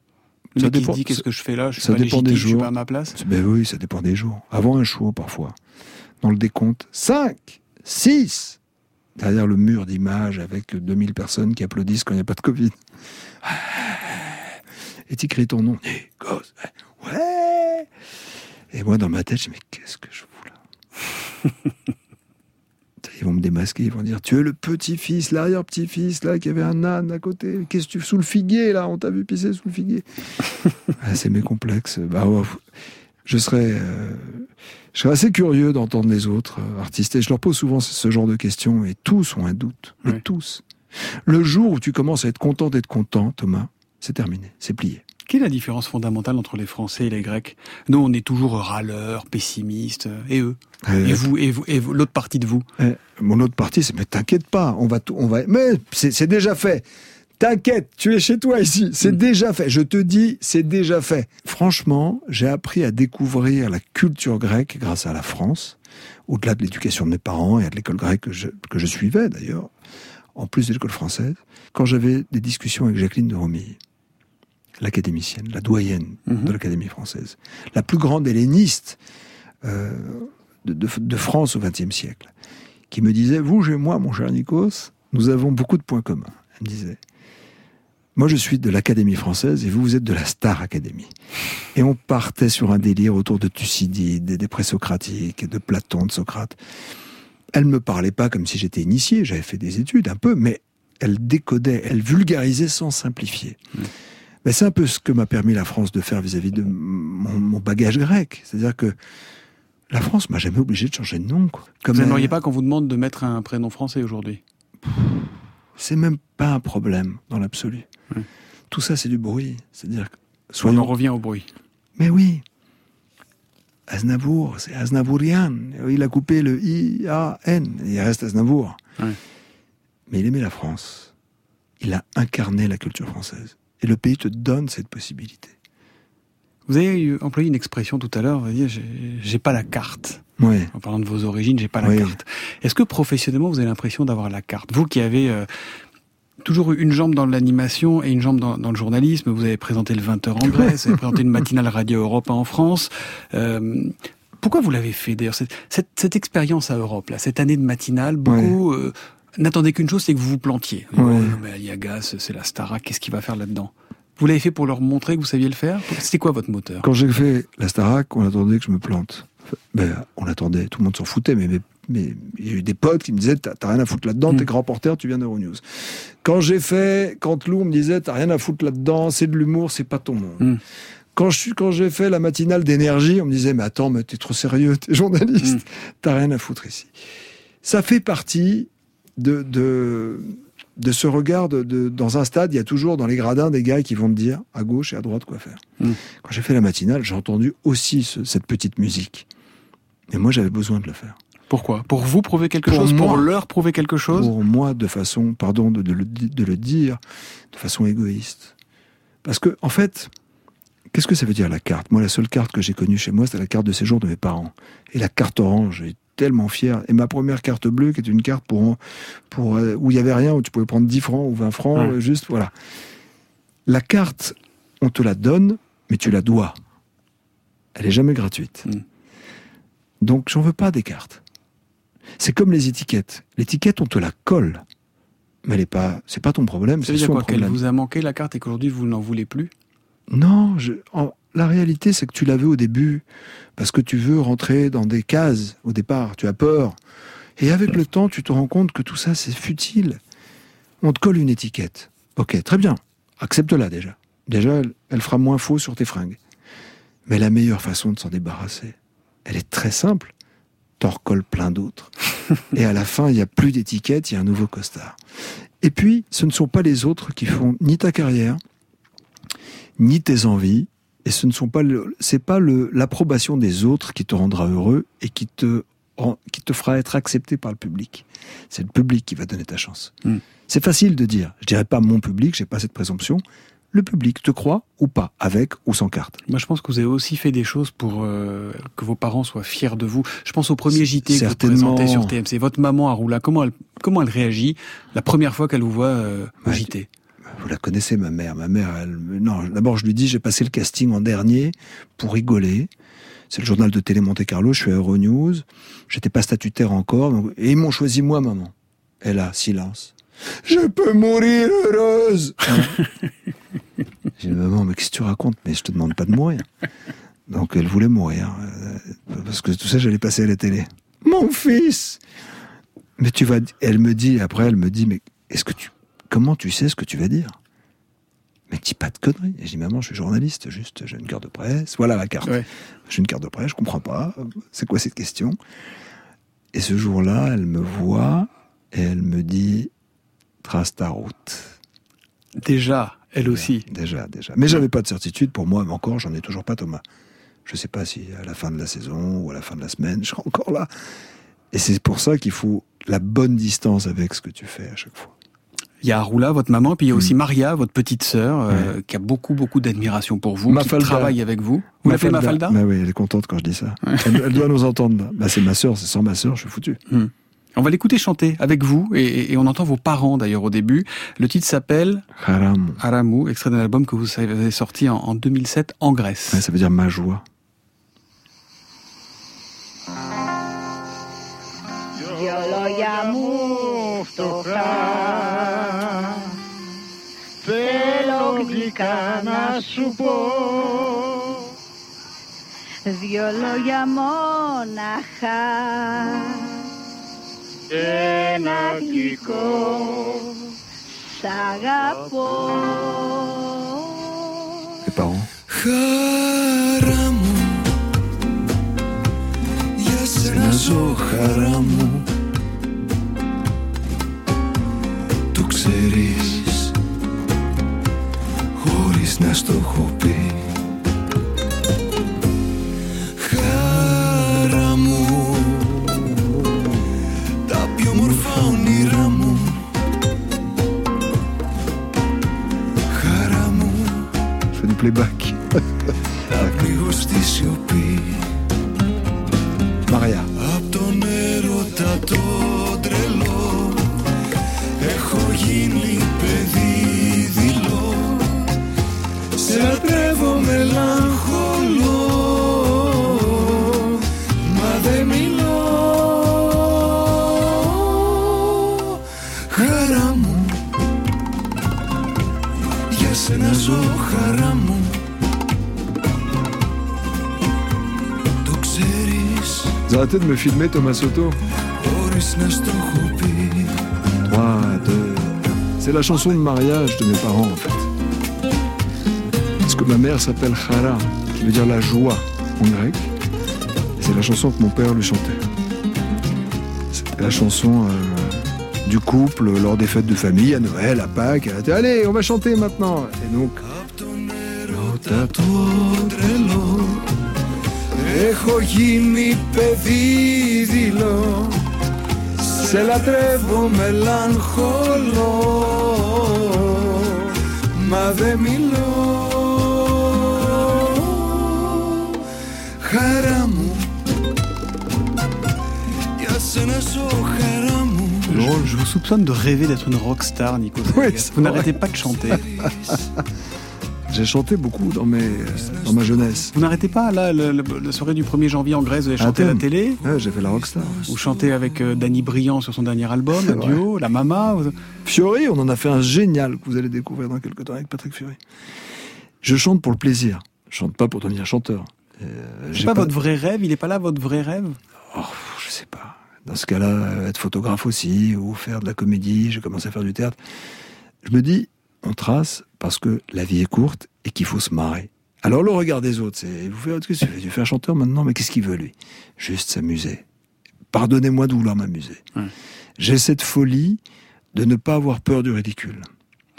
Ça dépend- dit qu'est-ce que je fais là? Je suis ça pas dépend légitime, des je suis jours. pas à ma place? Ben oui, ça dépend des jours. Avant un show, parfois. Dans le décompte, 5, 6. Derrière le mur d'images avec 2000 personnes qui applaudissent quand il n'y a pas de Covid. Et tu cries ton nom. Nikos. Ouais. Et moi, dans ma tête, je me dis, mais qu'est-ce que je fous là Ils vont me démasquer, ils vont dire Tu es le petit-fils, l'arrière-petit-fils, là, qui avait un âne à côté. Qu'est-ce que tu sous le figuier, là On t'a vu pisser sous le figuier. Ah, c'est mes complexes. Bah, ouais, je serais, euh, je serais assez curieux d'entendre les autres euh, artistes. Et je leur pose souvent ce, genre de questions, et tous ont un doute. Mais tous. Le jour où tu commences à être content d'être content, Thomas, c'est terminé, c'est plié. Quelle est la différence fondamentale entre les Français et les Grecs? Nous, on est toujours râleurs, pessimistes, et eux? Euh, Et vous, et vous, et vous- l'autre partie de vous? Eh, mon autre partie, c'est mais t'inquiète pas, on va, tout- on va, mais c'est déjà fait. T'inquiète, tu es chez toi ici, c'est déjà fait. Je te dis, c'est déjà fait. Franchement, j'ai appris à découvrir la culture grecque grâce à la France, au-delà de l'éducation de mes parents et à de l'école grecque que je, que je suivais d'ailleurs, en plus de l'école française, quand j'avais des discussions avec Jacqueline de Romilly, l'académicienne, la doyenne Mhm. de l'Académie française, la plus grande helléniste euh, de, de- de France au XXe siècle, qui me disait, vous et moi, mon cher Nikos, nous avons beaucoup de points communs. Elle me disait, moi je suis de l'Académie française et vous, vous êtes de la Star Academy. Et on partait sur un délire autour de Thucydide, des présocratiques, de Platon, de Socrate. Elle me parlait pas comme si j'étais initié, j'avais fait des études un peu, mais elle décodait, elle vulgarisait sans simplifier. Mais c'est un peu ce que m'a permis la France de faire vis-à-vis de mon, mon bagage grec. C'est-à-dire que la France m'a jamais obligé de changer de nom. Quoi. Comme Vous elle- n'aimeriez pas qu'on vous demande de mettre un prénom français aujourd'hui? C'est même pas un problème dans l'absolu. Tout ça, c'est du bruit. C'est-à-dire que On en soyons revient au bruit. Mais oui. Aznavour, c'est Aznavourian. Il a coupé le I-A-N. Il reste Aznavour. Mais il aimait la France. Il a incarné la culture française. Et le pays te donne cette possibilité. Vous avez employé une expression tout à l'heure, vous avez dit, j'ai- pas la carte. Ouais. En parlant de vos origines, j'ai pas la Oui. carte. Est-ce que professionnellement, vous avez l'impression d'avoir la carte? Vous qui avez euh, toujours eu une jambe dans l'animation et une jambe dans, dans le journalisme, vous avez présenté le 20h en Grèce, vous avez présenté une matinale Radio Europe en France. Euh, pourquoi vous l'avez fait d'ailleurs cette, cette, cette expérience à Europe, là, cette année de matinale, beaucoup euh, n'attendaient qu'une chose, c'est que vous vous plantiez. Oh, Ouais. non, mais Aliagas, c'est la Starac, qu'est-ce qu'il va faire là-dedans? Vous l'avez fait pour leur montrer que vous saviez le faire? C'était quoi votre moteur? Quand j'ai fait la Starac, on attendait que je me plante. Ben, on attendait, tout le monde s'en foutait, mais, mais, mais il y a eu des potes qui me disaient T'as rien à foutre là-dedans, Mm. t'es grand reporter, tu viens d'Euronews. Quand j'ai fait, quand Lou me disait T'as rien à foutre là-dedans, c'est de l'humour, c'est pas ton monde. Mm. Quand je suis, quand j'ai fait la matinale d'énergie, on me disait Mais attends, mais t'es trop sérieux, t'es journaliste, Mm. t'as rien à foutre ici. Ça fait partie de, de, de ce regard de, de- dans un stade, il y a toujours dans les gradins des gars qui vont te dire à gauche et à droite quoi faire. Mm. Quand j'ai fait la matinale, j'ai entendu aussi ce- cette petite musique. Et moi, j'avais besoin de le faire. Pourquoi? Pour vous prouver quelque Pour chose? Pour moi. leur prouver quelque chose? Pour moi, de façon, pardon de, de le, de le dire, de façon égoïste. Parce que, en fait, qu'est-ce que ça veut dire la carte? Moi, la seule carte que j'ai connue chez moi, c'était la carte de séjour de mes parents. Et la carte orange, tellement fier. Et ma première carte bleue, qui est une carte pour, pour euh, où il y avait rien, où tu pouvais prendre 10 francs ou 20 francs, Ouais. juste, voilà. La carte, on te la donne, mais tu la dois. Elle est jamais gratuite. Mm. Donc, j'en veux pas des cartes. C'est comme les étiquettes. L'étiquette, on te la colle. Mais elle est pas, c'est pas ton problème, Ça c'est veut dire quoi Qu'elle vous a manqué la carte et qu'aujourd'hui vous n'en voulez plus? Non, je- en- la réalité, c'est que tu l'avais au début, parce que tu veux rentrer dans des cases au départ, tu as peur. Et avec le temps, tu te rends compte que tout ça, c'est futile. On te colle une étiquette. Ok, très bien, accepte-la déjà. Déjà, elle, elle fera moins faux sur tes fringues. Mais la meilleure façon de s'en débarrasser, elle est très simple. T'en recolles plein d'autres. Et à la fin, il n'y a plus d'étiquette, il y a un nouveau costard. Et puis, ce ne sont pas les autres qui font ni ta carrière, ni tes envies, et ce ne sont pas le, c'est pas le, l'approbation des autres qui te rendra heureux et qui te, qui te fera être accepté par le public. C'est le public qui va donner ta chance. Mm. C'est facile de dire. Je dirais pas mon public, j'ai pas cette présomption. Le public te croit ou pas, avec ou sans carte. Moi, je pense que vous avez aussi fait des choses pour euh, que vos parents soient fiers de vous. Je pense au premier JT que vous présentez sur TMC. Votre maman, Aroula, comment elle, comment elle réagit la première fois qu'elle vous voit euh, au Ouais, JT Vous la connaissez, ma mère. Ma mère, elle, non, d'abord, je lui dis, j'ai passé le casting en dernier pour rigoler. C'est le journal de télé Monte Carlo, je suis à Euronews. J'étais pas statutaire encore. donc- et ils m'ont choisi moi, maman. Et là, silence. Je peux mourir heureuse. Hein J'ai dit, maman, mais qu'est-ce que tu racontes? Mais je te demande pas de mourir. Donc elle voulait mourir. euh, Parce que tout ça, j'allais passer à la télé. Mon fils Mais tu vas. Elle me dit, après, elle me dit, mais est-ce que tu. Comment tu sais ce que tu vas dire? Mais dis pas de conneries. Et je dis, maman, je suis journaliste, juste, j'ai une carte de presse. Voilà la carte. Ouais. J'ai une carte de presse, je comprends pas. C'est quoi cette question? Et ce jour-là, elle me voit et elle me dit, trace ta route. Déjà, elle aussi. Déjà, déjà. Mais j'avais pas de certitude pour moi, mais encore, j'en ai toujours pas, Thomas. Je sais pas si à la fin de la saison ou à la fin de la semaine, je serai encore là. Et c'est pour ça qu'il faut la bonne distance avec ce que tu fais à chaque fois. Il y a Aroula, votre maman, puis il y a Mm. aussi Maria, votre petite sœur, euh, qui a beaucoup, beaucoup d'admiration pour vous, qui Mafalda. travaille avec vous. Vous l'appelez Mafalda Bah oui, elle est contente quand je dis ça. Elle, elle doit nous entendre. là. Bah, c'est ma sœur, c'est sans ma sœur, je suis foutu. Hmm. On va l'écouter chanter avec vous et, et, on entend vos parents d'ailleurs au début. Le titre s'appelle Haramu. Haramu, extrait d'un album que vous avez sorti en, en 2007 en Grèce. Ouais, ça veut dire ma joie. Δυο λόγια μου φτωχά Θέλω Γλυκά να σου πω. Δυο λόγια μόναχα. Ένα γλυκό. Σ' αγαπώ. Les parents. Χαρά μου. Για σένα ζω χαρά μου να στο έχω πει Χαρά μου Τα πιο όμορφα όνειρά μου Χαρά μου Je fais du playback. Λίγο στη σιωπή Maria. Απ' τον έρωτα το Arrêtez de me filmer, Thomas Soto. C'est la chanson de mariage de mes parents Parce que ma mère s'appelle Chara, qui veut dire la joie en grec. Et c'est la chanson que mon père lui chantait. C'est la chanson euh, du couple lors des fêtes de famille, à Noël, à Pâques. Elle était, Allez, on va chanter maintenant. Et donc, Ρώτα το τρελό Έχω γίνει παιδί δειλό Σε λατρεύω μελαγχολώ Μα δεν μιλώ je vous soupçonne de rêver d'être une rockstar, Nico. Oui, vous n'arrêtez pas de chanter. J'ai chanté beaucoup dans, mes, euh, dans ma jeunesse. Vous n'arrêtez pas, là, la soirée du 1er janvier en Grèce, vous avez chanté à la télé ouais, J'ai fait la rockstar. Vous chantez avec euh, Danny Briand sur son dernier album, un duo, La Mama. Vous... Fiori, on en a fait un génial que vous allez découvrir dans quelques temps avec Patrick Fiori. Je chante pour le plaisir, je chante pas pour devenir chanteur. Euh, C'est j'ai pas, votre vrai rêve? Il est pas là votre vrai rêve? Oh, je sais pas. Dans ce cas-là, euh, être photographe aussi, ou faire de la comédie, j'ai commencé à faire du théâtre. Je me dis, on trace parce que la vie est courte et qu'il faut se marrer. Alors le regard des autres, c'est, vous faites, qu'est-ce que tu fais Tu fais un chanteur maintenant, mais qu'est-ce qu'il veut lui? Juste s'amuser. Pardonnez-moi de vouloir m'amuser. Ouais. J'ai cette folie de ne pas avoir peur du ridicule.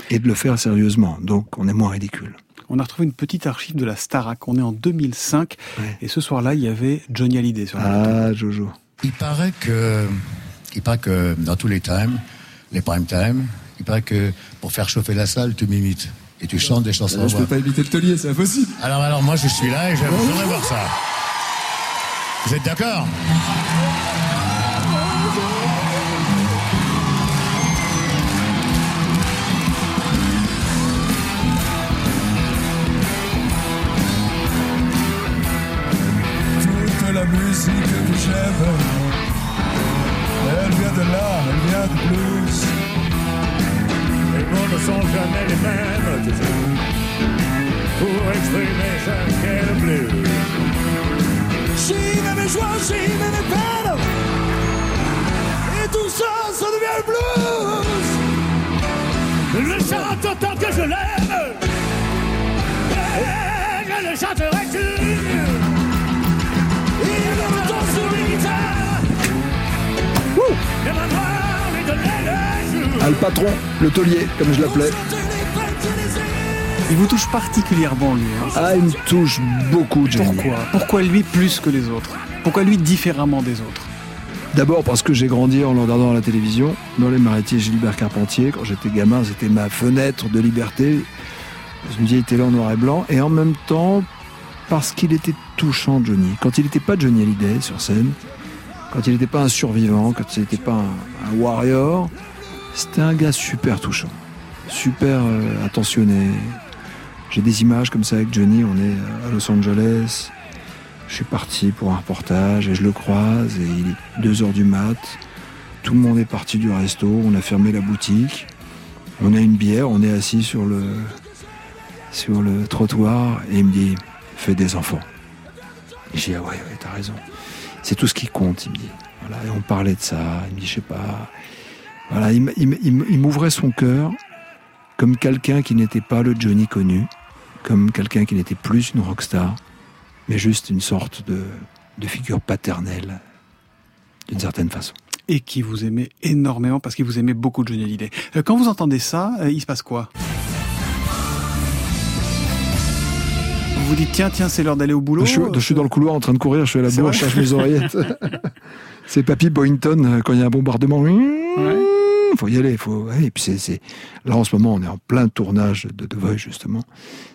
Et de le faire sérieusement. Donc on est moins ridicule. On a retrouvé une petite archive de la Starac. On est en 2005. Ouais. Et ce soir-là, il y avait Johnny Hallyday sur la Ah, Jojo. Il paraît que, il paraît que dans tous les times, les prime time, il paraît que pour faire chauffer la salle, tu m'imites et tu chantes des chansons. à je peux pas imiter le taulier, c'est impossible. Alors, alors, moi, je suis là et j'aimerais j'aimerais voir ça. Vous êtes d'accord? Musique que j'aime, elle vient de là, elle vient de blues. Les mots ne sont jamais les mêmes, sais, pour exprimer chaque bleu. J'ai mes joies, j'ai mes peines, et tout ça, ça devient le blues. Je le chante autant que je l'aime, je le chanterai toujours. Ah, le patron, le taulier, comme je l'appelais. Il vous touche particulièrement, lui. hein. Ah, il me touche beaucoup, Johnny. Pourquoi? Pourquoi lui plus que les autres? Pourquoi lui différemment des autres? D'abord parce que j'ai grandi en le regardant à la télévision, dans les maritiers Gilbert Carpentier. Quand j'étais gamin, c'était ma fenêtre de liberté. Dans une vieille télé en noir et blanc. Et en même temps, parce qu'il était touchant, Johnny. Quand il n'était pas Johnny Hallyday sur scène, quand il n'était pas un survivant, quand il n'était pas un, warrior, c'était un gars super touchant, super euh, attentionné. J'ai des images comme ça avec Johnny, on est à Los Angeles. Je suis parti pour un reportage et je le croise et il est 2 heures du mat. Tout le monde est parti du resto, on a fermé la boutique. On a une bière, on est assis sur le, trottoir et il me dit Fais des enfants. J'ai dit Ah ouais, ouais, t'as raison. C'est tout ce qui compte, il me dit. Voilà, et on parlait de ça, il me dit Je sais pas. Voilà, il, m'ouvrait son cœur comme quelqu'un qui n'était pas le Johnny connu, comme quelqu'un qui n'était plus une rockstar, mais juste une sorte de, de figure paternelle, d'une certaine façon. Et qui vous aimait énormément parce qu'il vous aimait beaucoup Johnny Hallyday. Euh, Quand vous entendez ça, euh, il se passe quoi? Vous vous dites tiens tiens c'est l'heure d'aller au boulot. je, suis, je suis dans le couloir en train de courir, je suis à la bourre, je cherche mes oreillettes. c'est Papy Boynton euh, quand il y a un bombardement. Il faut y aller, faut. ouais, et puis c'est, là en ce moment, on est en plein tournage de The Voice justement.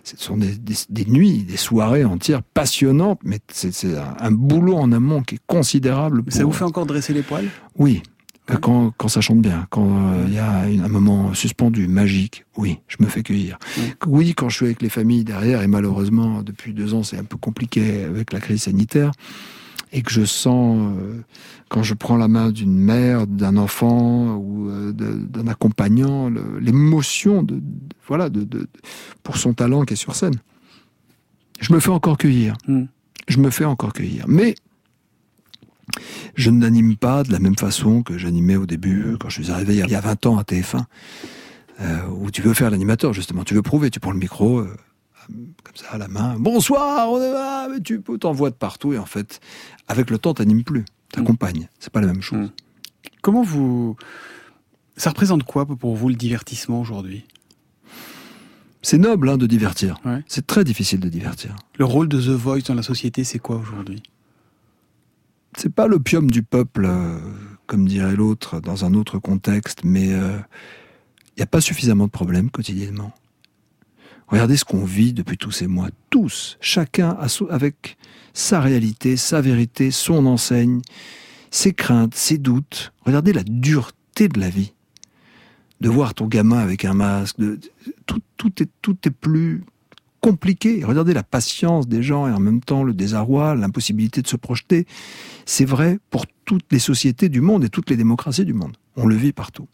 Ce sont des, des- des nuits, des soirées entières passionnantes, mais c'est, un, un boulot en amont qui est considérable. Ça vous fait encore dresser les poils? Oui, euh, quand, quand ça chante bien, quand euh, il y a un moment suspendu, magique, oui, je me fais cueillir. Oui, quand je suis avec les familles derrière, et malheureusement, depuis deux ans, c'est un peu compliqué avec la crise sanitaire, et que je sens, euh, quand je prends la main d'une mère, d'un enfant ou euh, d'un accompagnant, l'émotion de, de- voilà, de, de- pour son talent qui est sur scène. Je me fais encore cueillir. Je me fais encore cueillir. Mais je n'anime pas de la même façon que j'animais au début, quand je suis arrivé il y a 20 ans à TF1, euh, où tu veux faire l'animateur, justement. Tu veux prouver, tu prends le micro, euh, comme ça, à la main. Bonsoir, on est là, mais tu peux t'envoies de partout, et en fait, avec le temps, t'animes plus. T'accompagnes. C'est pas la même chose. Comment vous ça représente quoi pour vous le divertissement aujourd'hui? C'est noble hein, de divertir. C'est très difficile de divertir. Le rôle de The Voice dans la société c'est quoi aujourd'hui? C'est pas l'opium du peuple, euh, comme dirait l'autre, dans un autre contexte, mais il n'y a pas suffisamment de problèmes quotidiennement. Regardez ce qu'on vit depuis tous ces mois, tous, chacun avec sa réalité, sa vérité, son enseigne, ses craintes, ses doutes. Regardez la dureté de la vie. De voir ton gamin avec un masque, tout est plus compliqué. Regardez la patience des gens et en même temps le désarroi, l'impossibilité de se projeter. C'est vrai pour toutes les sociétés du monde et toutes les démocraties du monde. On le vit partout.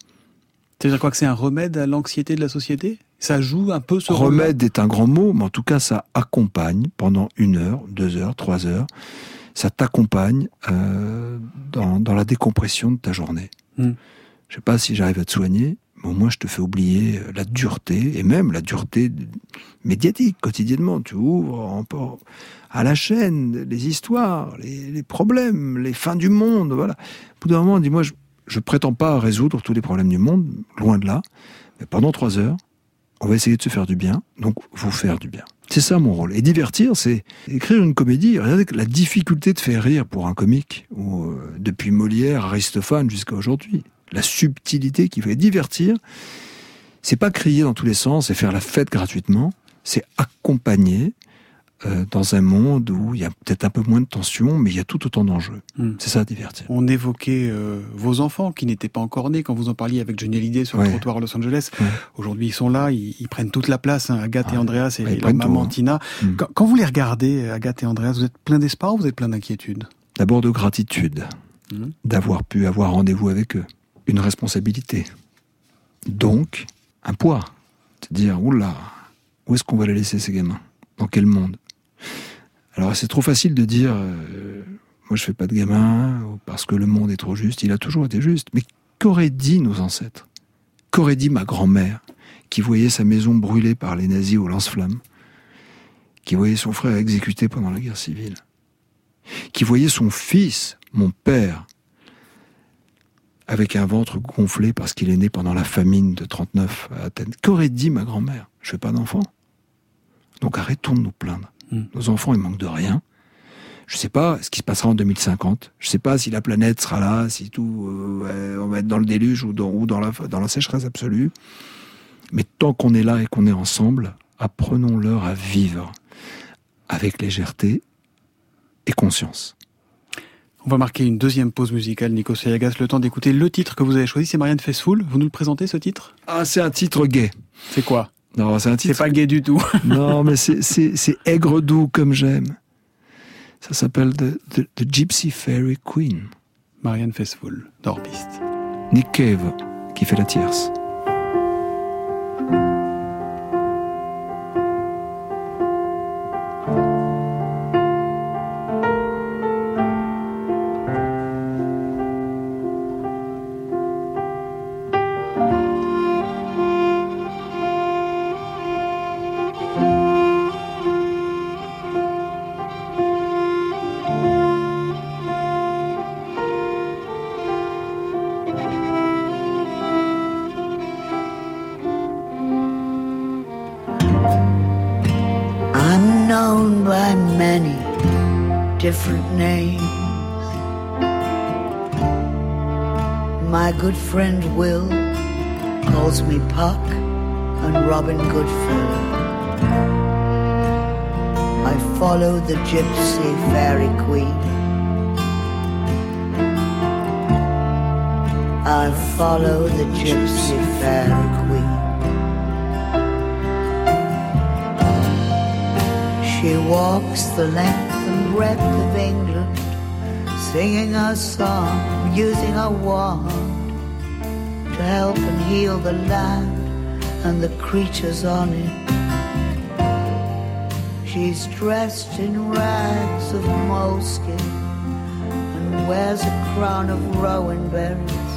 C'est-à-dire quoi que c'est un remède à l'anxiété de la société? Ça joue un peu ce rôle Remède est un grand mot, mais en tout cas, ça accompagne pendant une heure, deux heures, trois heures. Ça t'accompagne euh, dans, dans la décompression de ta journée. Hmm. Je sais pas si j'arrive à te soigner, mais au moins je te fais oublier euh, la dureté, et même la dureté médiatique quotidiennement. Tu ouvres à la chaîne les histoires, les, problèmes, les fins du monde. Voilà. Au bout d'un moment, dis-moi, je, je prétends pas résoudre tous les problèmes du monde, loin de là. Mais pendant trois heures, on va essayer de se faire du bien, donc vous faire du bien. C'est ça mon rôle. Et divertir, c'est écrire une comédie. Regardez la difficulté de faire rire pour un comique, euh, depuis Molière, Aristophane jusqu'à aujourd'hui. La subtilité qui fait divertir, c'est pas crier dans tous les sens et faire la fête gratuitement, c'est accompagner euh, dans un monde où il y a peut-être un peu moins de tension, mais il y a tout autant d'enjeux. Hmm. C'est ça, divertir. On évoquait euh, vos enfants qui n'étaient pas encore nés quand vous en parliez avec Johnny Hallyday sur le trottoir à Los Angeles. Aujourd'hui, ils sont là, ils, ils prennent toute la place. hein, Agathe et Andreas et, leur tout, maman hein. Tina. Mm. Quand, quand vous les regardez, Agathe et Andreas, vous êtes plein d'espoir ou vous êtes plein d'inquiétude? D'abord de gratitude Mhm. d'avoir pu avoir rendez-vous avec eux, une responsabilité. Donc, un poids. C'est dire, oula, où est-ce qu'on va les laisser ces gamins? Dans quel monde? Alors c'est trop facile de dire, euh, moi je fais pas de gamins, parce que le monde est trop juste. Il a toujours été juste. Mais qu'auraient dit nos ancêtres? Qu'aurait dit ma grand-mère, qui voyait sa maison brûlée par les nazis au lance-flammes Qui voyait son frère exécuté pendant la guerre civile? Qui voyait son fils, mon père, avec un ventre gonflé parce qu'il est né pendant la famine de 39 à Athènes. Qu'aurait dit ma grand-mère? Je fais pas d'enfant. Donc arrêtons de nous plaindre. Nos enfants, ils manquent de rien. Je sais pas ce qui se passera en 2050. Je sais pas si la planète sera là, si tout, euh, on va être dans le déluge ou dans, ou dans la, dans la sécheresse absolue. Mais tant qu'on est là et qu'on est ensemble, apprenons-leur à vivre avec légèreté et conscience. On va marquer une deuxième pause musicale, Nico Sayagas, le temps d'écouter le titre que vous avez choisi, c'est Marianne Faithfull. Vous nous le présentez ce titre? Ah, c'est un titre gay. C'est quoi? Non, c'est un titre. C'est pas gay du tout. non, mais c'est aigre doux comme j'aime. Ça s'appelle the, the, the, Gypsy Fairy Queen. Marianne Faithfull, d'Orbiste. Nick Cave, qui fait la tierce. Good friend Will calls me Puck and Robin Goodfellow. I follow the gypsy fairy queen. I follow the gypsy fairy queen. She walks the length and breadth of England, singing a song, using a wand help and heal the land and the creatures on it. She's dressed in rags of moleskin and wears a crown of rowan berries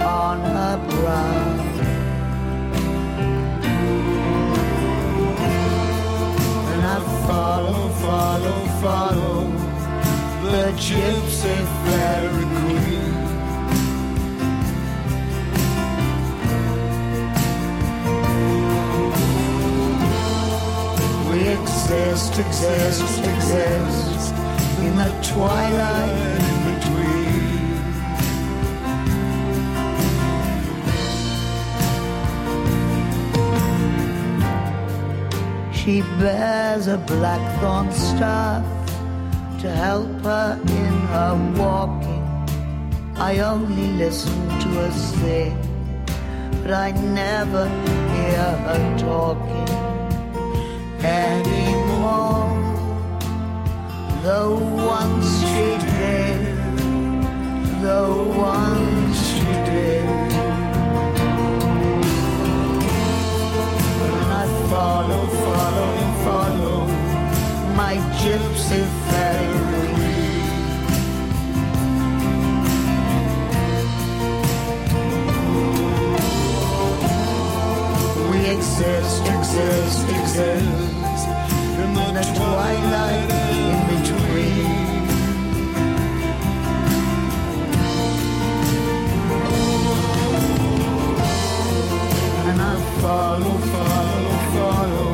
on her brow. And I follow, follow, follow the gypsy fairy queen. Exist, exist, exist in the twilight in between. She bears a blackthorn staff to help her in her walking. I only listen to her sing, but I never hear her talking anymore. Though once she did, the once she did. And I follow, follow, follow my gypsy fairy. We exist, exist, exist in the twilight in between. And I follow, follow, follow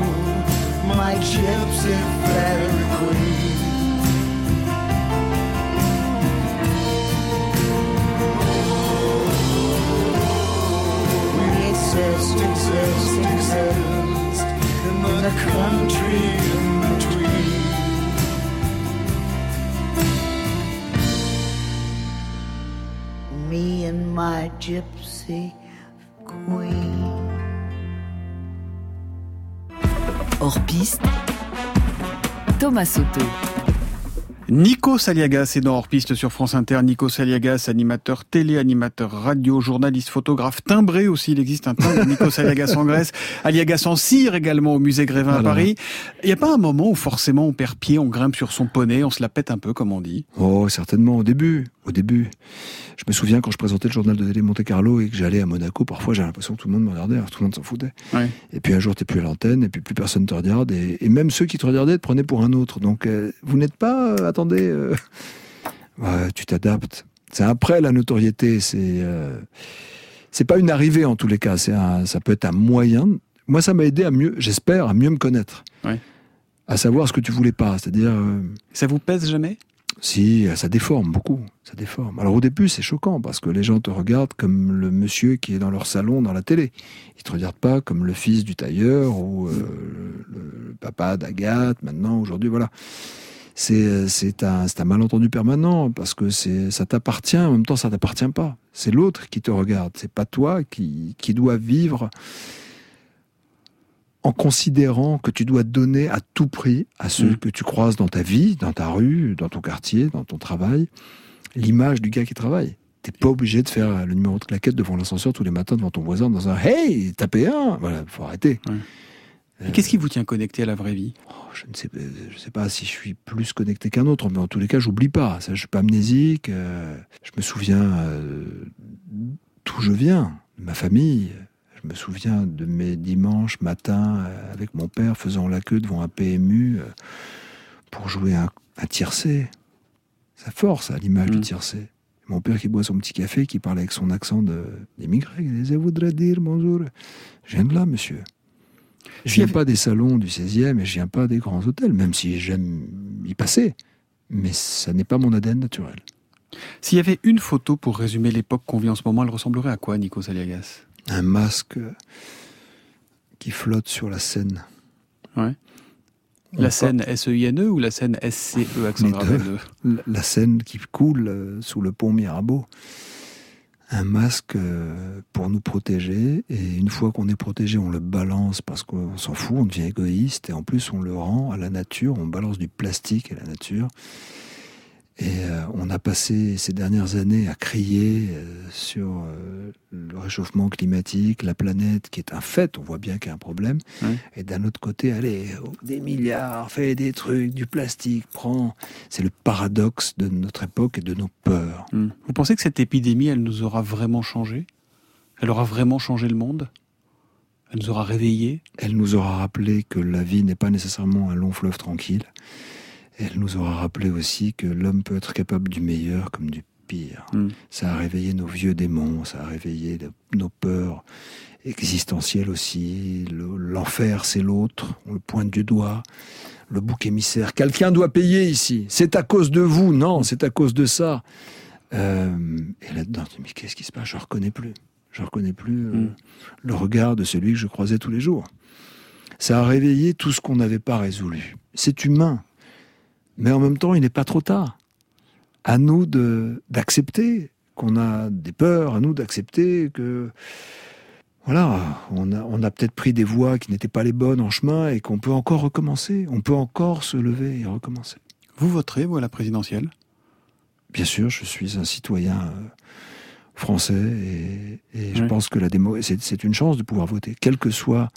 my gypsy fairy queen. Exist, exist, exist in the country in between. Me and my gypsy queen. Hors piste, Thomas Soto. Nico Saliagas est dans Hors Piste sur France Inter. Nico Saliagas, animateur télé, animateur radio, journaliste, photographe, timbré aussi. Il existe un timbre Nico Saliagas en Grèce. Aliagas en cire également au musée Grévin à Paris. Il n'y a pas un moment où forcément on perd pied, on grimpe sur son poney, on se la pète un peu comme on dit? Oh, certainement au début. Au début. Je me souviens quand je présentais le journal de télé Monte Carlo et que j'allais à Monaco, parfois j'ai l'impression que tout le monde me regardait, alors tout le monde s'en foutait. Ouais. Et puis un jour, t'es plus à l'antenne, et puis plus personne te regarde, et, et même ceux qui te regardaient te prenaient pour un autre. Donc, euh, vous n'êtes pas, euh, attendez, euh, ouais, tu t'adaptes. C'est après la notoriété, c'est euh, c'est pas une arrivée en tous les cas, c'est ça peut être un moyen. Moi, ça m'a aidé à mieux, j'espère, à mieux me connaître, Ouais. à savoir ce que tu voulais pas, c'est-à-dire. euh, Ça vous pèse jamais? si, ça déforme beaucoup, ça déforme. Alors au début, c'est choquant parce que les gens te regardent comme le monsieur qui est dans leur salon dans la télé. Ils te regardent pas comme le fils du tailleur ou euh, le, le papa d'Agathe. Maintenant, aujourd'hui, voilà. C'est un, malentendu permanent parce que ça t'appartient en même temps ça t'appartient pas. C'est l'autre qui te regarde. C'est pas toi qui qui doit vivre en considérant que tu dois donner à tout prix à ceux Mm. que tu croises dans ta vie dans ta rue dans ton quartier dans ton travail l'image du gars qui travaille. T'es pas obligé de faire le numéro de claquette devant l'ascenseur tous les matins devant ton voisin dans un hey tapez un! Voilà faut arrêter. Et qu'est-ce qui vous tient connecté à la vraie vie? Je ne sais, je sais pas si je suis plus connecté qu'un autre, mais en tous les cas, j'oublie pas. Ça, je suis pas amnésique. euh, je me souviens euh, d'où je viens, de ma famille. Je me souviens de mes dimanches matins euh, avec mon père faisant la queue devant un PMU euh, pour jouer un, un tiercé. Ça force à l'image du tiercé. Mon père qui boit son petit café, qui parle avec son accent d'immigré. Il disait, voudrait dire bonjour. Je viens de là, monsieur. Je viens pas des salons du 16e et je viens pas des grands hôtels, même si j'aime y passer. Mais ça n'est pas mon ADN naturel. S'il y avait une photo pour résumer l'époque qu'on vit en ce moment, elle ressemblerait à quoi, Nico Saliagas Un masque qui flotte sur la Seine. Ouais. On La scène S-E-I-N-E ou la scène S-C-E accent grave La Seine qui coule euh, sous le pont Mirabeau. Un masque euh, pour nous protéger. Et une fois qu'on est protégé, on le balance parce qu'on s'en fout, on devient égoïste. Et en plus, on le rend à la nature. On balance du plastique à la nature. Et euh, on a passé ces dernières années à crier euh, sur euh, le réchauffement climatique, la planète qui est un fait, on voit bien qu'il y a un problème. Ouais. Et d'un autre côté, allez, oh, des milliards, fais des trucs, du plastique, prends. C'est le paradoxe de notre époque et de nos peurs. Hmm. Vous pensez que cette épidémie, elle nous aura vraiment changé? Elle aura vraiment changé le monde? Elle nous aura réveillés? Elle nous aura rappelé que la vie n'est pas nécessairement un long fleuve tranquille. Elle nous aura rappelé aussi que l'homme peut être capable du meilleur comme du pire. Mm. Ça a réveillé nos vieux démons, ça a réveillé nos peurs existentielles aussi. Le- L'enfer, c'est l'autre, on le pointe du doigt. Le bouc émissaire, quelqu'un doit payer ici. C'est à cause de vous, non, c'est à cause de ça. Euh, et là-dedans, mais qu'est-ce qui se passe? Je ne reconnais plus. Je ne reconnais plus euh, Mm. le regard de celui que je croisais tous les jours. Ça a réveillé tout ce qu'on n'avait pas résolu. C'est humain. Mais en même temps, il n'est pas trop tard. À nous d'accepter qu'on a des peurs, à nous d'accepter que voilà, on a, on a peut-être pris des voies qui n'étaient pas les bonnes en chemin et qu'on peut encore recommencer. On peut encore se lever et recommencer. Vous voterez, vous, à la présidentielle? Bien sûr, je suis un citoyen euh, français et, et je pense que la démo, c'est c'est une chance de pouvoir voter, quel que soit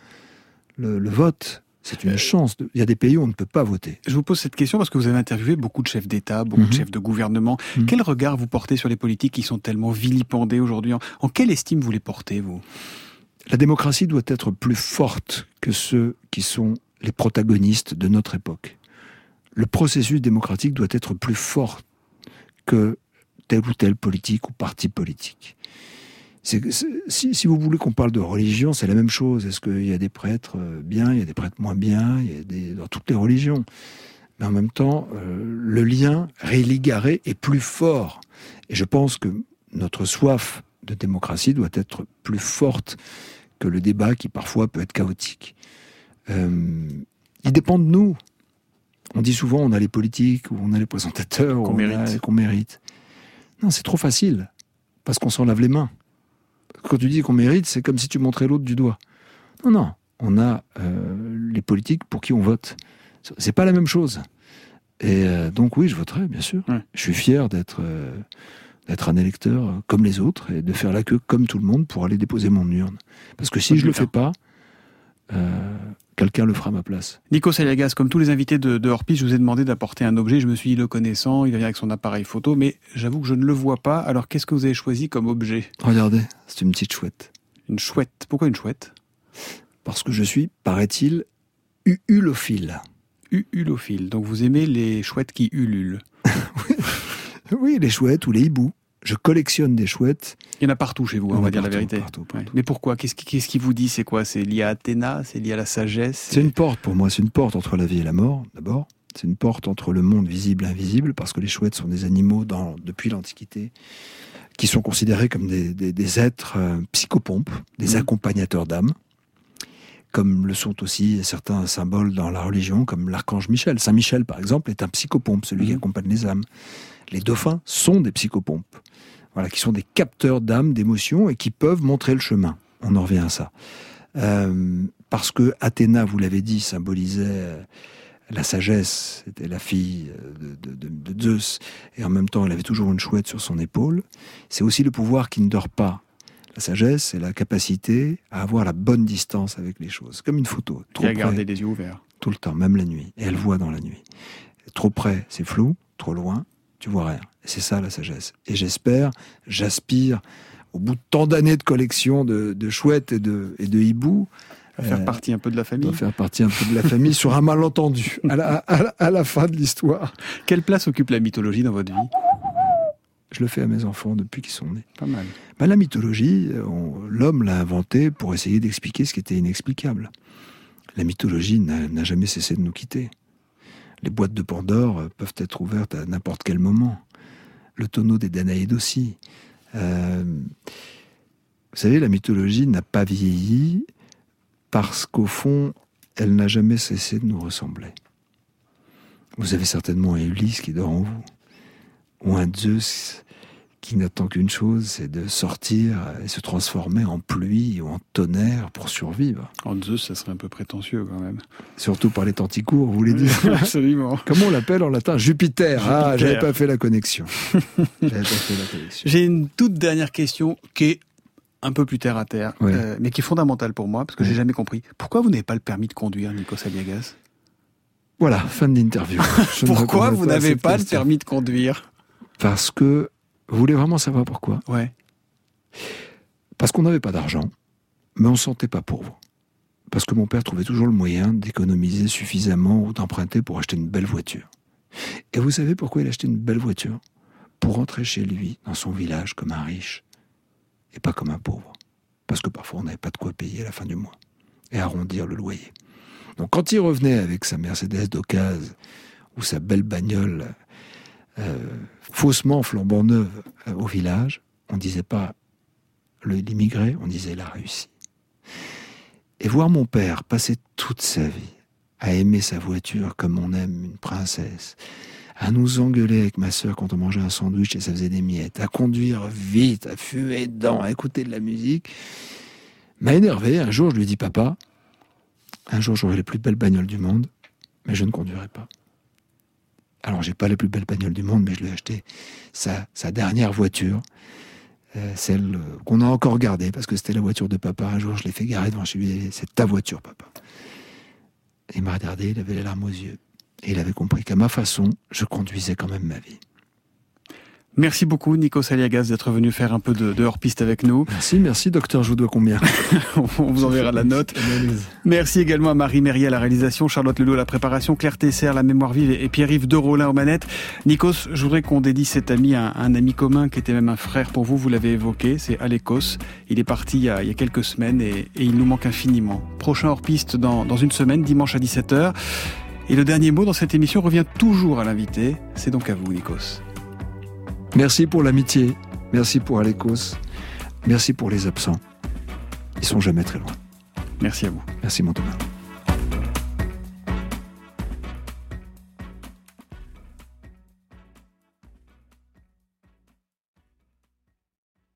le, le vote. C'est une chance. de- Il y a des pays où on ne peut pas voter. Je vous pose cette question parce que vous avez interviewé beaucoup de chefs d'État, beaucoup de Mhm. chefs de gouvernement. Mhm. Quel regard vous portez sur les politiques qui sont tellement vilipendés aujourd'hui? En, quelle estime vous les portez, vous? La démocratie doit être plus forte que ceux qui sont les protagonistes de notre époque. Le processus démocratique doit être plus fort que tel ou tel politique ou parti politique. C'est- si, si vous voulez qu'on parle de religion, c'est la même chose. Est-ce qu'il y a des prêtres euh, bien, il y a des prêtres moins bien, il y a des, dans toutes les religions. Mais en même temps, euh, le lien religaré est plus fort. Et je pense que notre soif de démocratie doit être plus forte que le débat qui parfois peut être chaotique. Euh, il dépend de nous. On dit souvent on a les politiques ou on a les présentateurs ou Qu'on on a- mérite. qu'on mérite. Non, c'est trop facile parce qu'on s'en lave les mains. Quand tu dis qu'on mérite, c'est comme si tu montrais l'autre du doigt. Non, non, on a euh, les politiques pour qui on vote. C'est pas la même chose. Et euh, donc oui, je voterai, bien sûr. Je suis fier d'être euh, d'être un électeur comme les autres et de faire la queue comme tout le monde pour aller déposer mon urne. Parce que si je le fais pas, quelqu'un le fera à ma place. Nico Saliagas, comme tous les invités de, de je vous ai demandé d'apporter un objet. Je me suis dit le connaissant, il vient avec son appareil photo, mais j'avoue que je ne le vois pas. Alors qu'est-ce que vous avez choisi comme objet? Regardez, c'est une petite chouette. Une chouette. Pourquoi une chouette? Parce que je suis, paraît-il, ulophile. Ulophile. Donc vous aimez les chouettes qui ululent. Oui, les chouettes ou les hiboux. Je collectionne des chouettes. Il y en a partout chez vous, en on va dire la vérité. partout, Ouais. Mais pourquoi? Qu'est-ce qui, vous dit? C'est quoi? C'est lié à Athéna? C'est lié à la sagesse? C'est une porte pour moi, c'est une porte entre la vie et la mort, d'abord. C'est une porte entre le monde visible et invisible, parce que les chouettes sont des animaux dans, depuis l'Antiquité qui sont considérés comme des, des- des êtres euh, psychopompes, des Mhm. accompagnateurs d'âme. comme le sont aussi certains symboles dans la religion, comme l'archange Michel. Saint Michel, par exemple, est un psychopompe, celui qui accompagne les âmes. Les dauphins sont des psychopompes, voilà, qui sont des capteurs d'âmes, d'émotions et qui peuvent montrer le chemin. On en revient à ça. Euh, parce que Athéna, vous l'avez dit, symbolisait euh, la sagesse, c'était la fille euh, de, de- de- de Zeus, et en même temps elle avait toujours une chouette sur son épaule. C'est aussi le pouvoir qui ne dort pas. La sagesse, c'est la capacité à avoir la bonne distance avec les choses, comme une photo. Et à près, garder les yeux ouverts. tout le temps, même la nuit. Et elle voit dans la nuit. Trop près, c'est flou. Trop loin, tu vois rien. C'est ça la sagesse. Et j'espère, j'aspire, au bout de tant d'années de collection de, de chouettes et de, et de hiboux, À faire euh, partie un peu de la famille. faire partie un peu de la famille sur un malentendu à la, à la- à la fin de l'histoire. Quelle place occupe la mythologie dans votre vie? Je le fais à mes enfants depuis qu'ils sont nés. Pas mal. Ben, la mythologie, on- l'homme l'a inventée pour essayer d'expliquer ce qui était inexplicable. La mythologie n'a n'a jamais cessé de nous quitter. Les boîtes de Pandore euh, peuvent être ouvertes à n'importe quel moment. Le tonneau des Danaïdes aussi. Euh, vous savez, la mythologie n'a pas vieilli parce qu'au fond, elle n'a jamais cessé de nous ressembler. Vous avez certainement un Ulysse qui dort en vous, ou un Zeus qui n'attend qu'une chose, c'est de sortir et se transformer en pluie ou en tonnerre pour survivre. En Zeus, ça serait un peu prétentieux quand même. Surtout par les temps vous voulez dire Absolument. Comment on l'appelle en latin? Jupiter. Ah, Jupiter. j'avais pas fait la connexion. J'avais pas fait la connexion. J'ai une toute dernière question qui est un peu plus terre à terre, Ouais. euh, mais qui est fondamentale pour moi parce que j'ai jamais compris. Pourquoi vous n'avez pas le permis de conduire, Nico Saliagas Voilà, fin de l'interview. Pourquoi vous n'avez pas le permis de conduire? Parce que, vous voulez vraiment savoir pourquoi Ouais. Parce qu'on n'avait pas d'argent, mais on ne se sentait pas pauvre. Parce que mon père trouvait toujours le moyen d'économiser suffisamment ou d'emprunter pour acheter une belle voiture. Et vous savez pourquoi il achetait une belle voiture? Pour rentrer chez lui, dans son village, comme un riche, et pas comme un pauvre. Parce que parfois on n'avait pas de quoi payer à la fin du mois, et arrondir le loyer. Donc quand il revenait avec sa Mercedes d'occasion ou sa belle bagnole euh, faussement flambant neuve euh, au village, on disait pas l'immigré, on disait la réussi. Et voir mon père passer toute sa vie à aimer sa voiture comme on aime une princesse, à nous engueuler avec ma sœur quand on mangeait un sandwich et ça faisait des miettes, à conduire vite, à fumer dedans, à écouter de la musique, m'a énervé. Un jour, je lui dis Papa, un jour j'aurai les plus belles bagnoles du monde, mais je ne conduirai pas. Alors, j'ai pas les plus belles bagnoles du monde, mais je lui ai acheté sa, sa dernière voiture, euh, celle euh, qu'on a encore gardée, parce que c'était la voiture de papa. Un jour, je l'ai fait garer devant chez lui, c'est ta voiture, papa. Il m'a regardé, il avait les larmes aux yeux. Et il avait compris qu'à ma façon, je conduisais quand même ma vie. Merci beaucoup, Nico Saliagas, d'être venu faire un peu de, de hors-piste avec nous. Merci, merci, docteur, je vous dois combien On vous enverra la note. Merci également à Marie Méry à la réalisation, Charlotte Lelot à la préparation, Claire Tesser à la mémoire vive et Pierre-Yves Derolin aux manettes. Nikos, je voudrais qu'on dédie cet ami à un ami commun qui était même un frère pour vous, vous l'avez évoqué, c'est Alekos. Il est parti il y a, il y a quelques semaines et, et il nous manque infiniment. Prochain hors-piste dans, dans une semaine, dimanche à 17h. Et le dernier mot dans cette émission revient toujours à l'invité. C'est donc à vous, Nikos. Merci pour l'amitié, merci pour Alécos, merci pour les absents. Ils sont jamais très loin. Merci à vous. Merci, mon Thomas.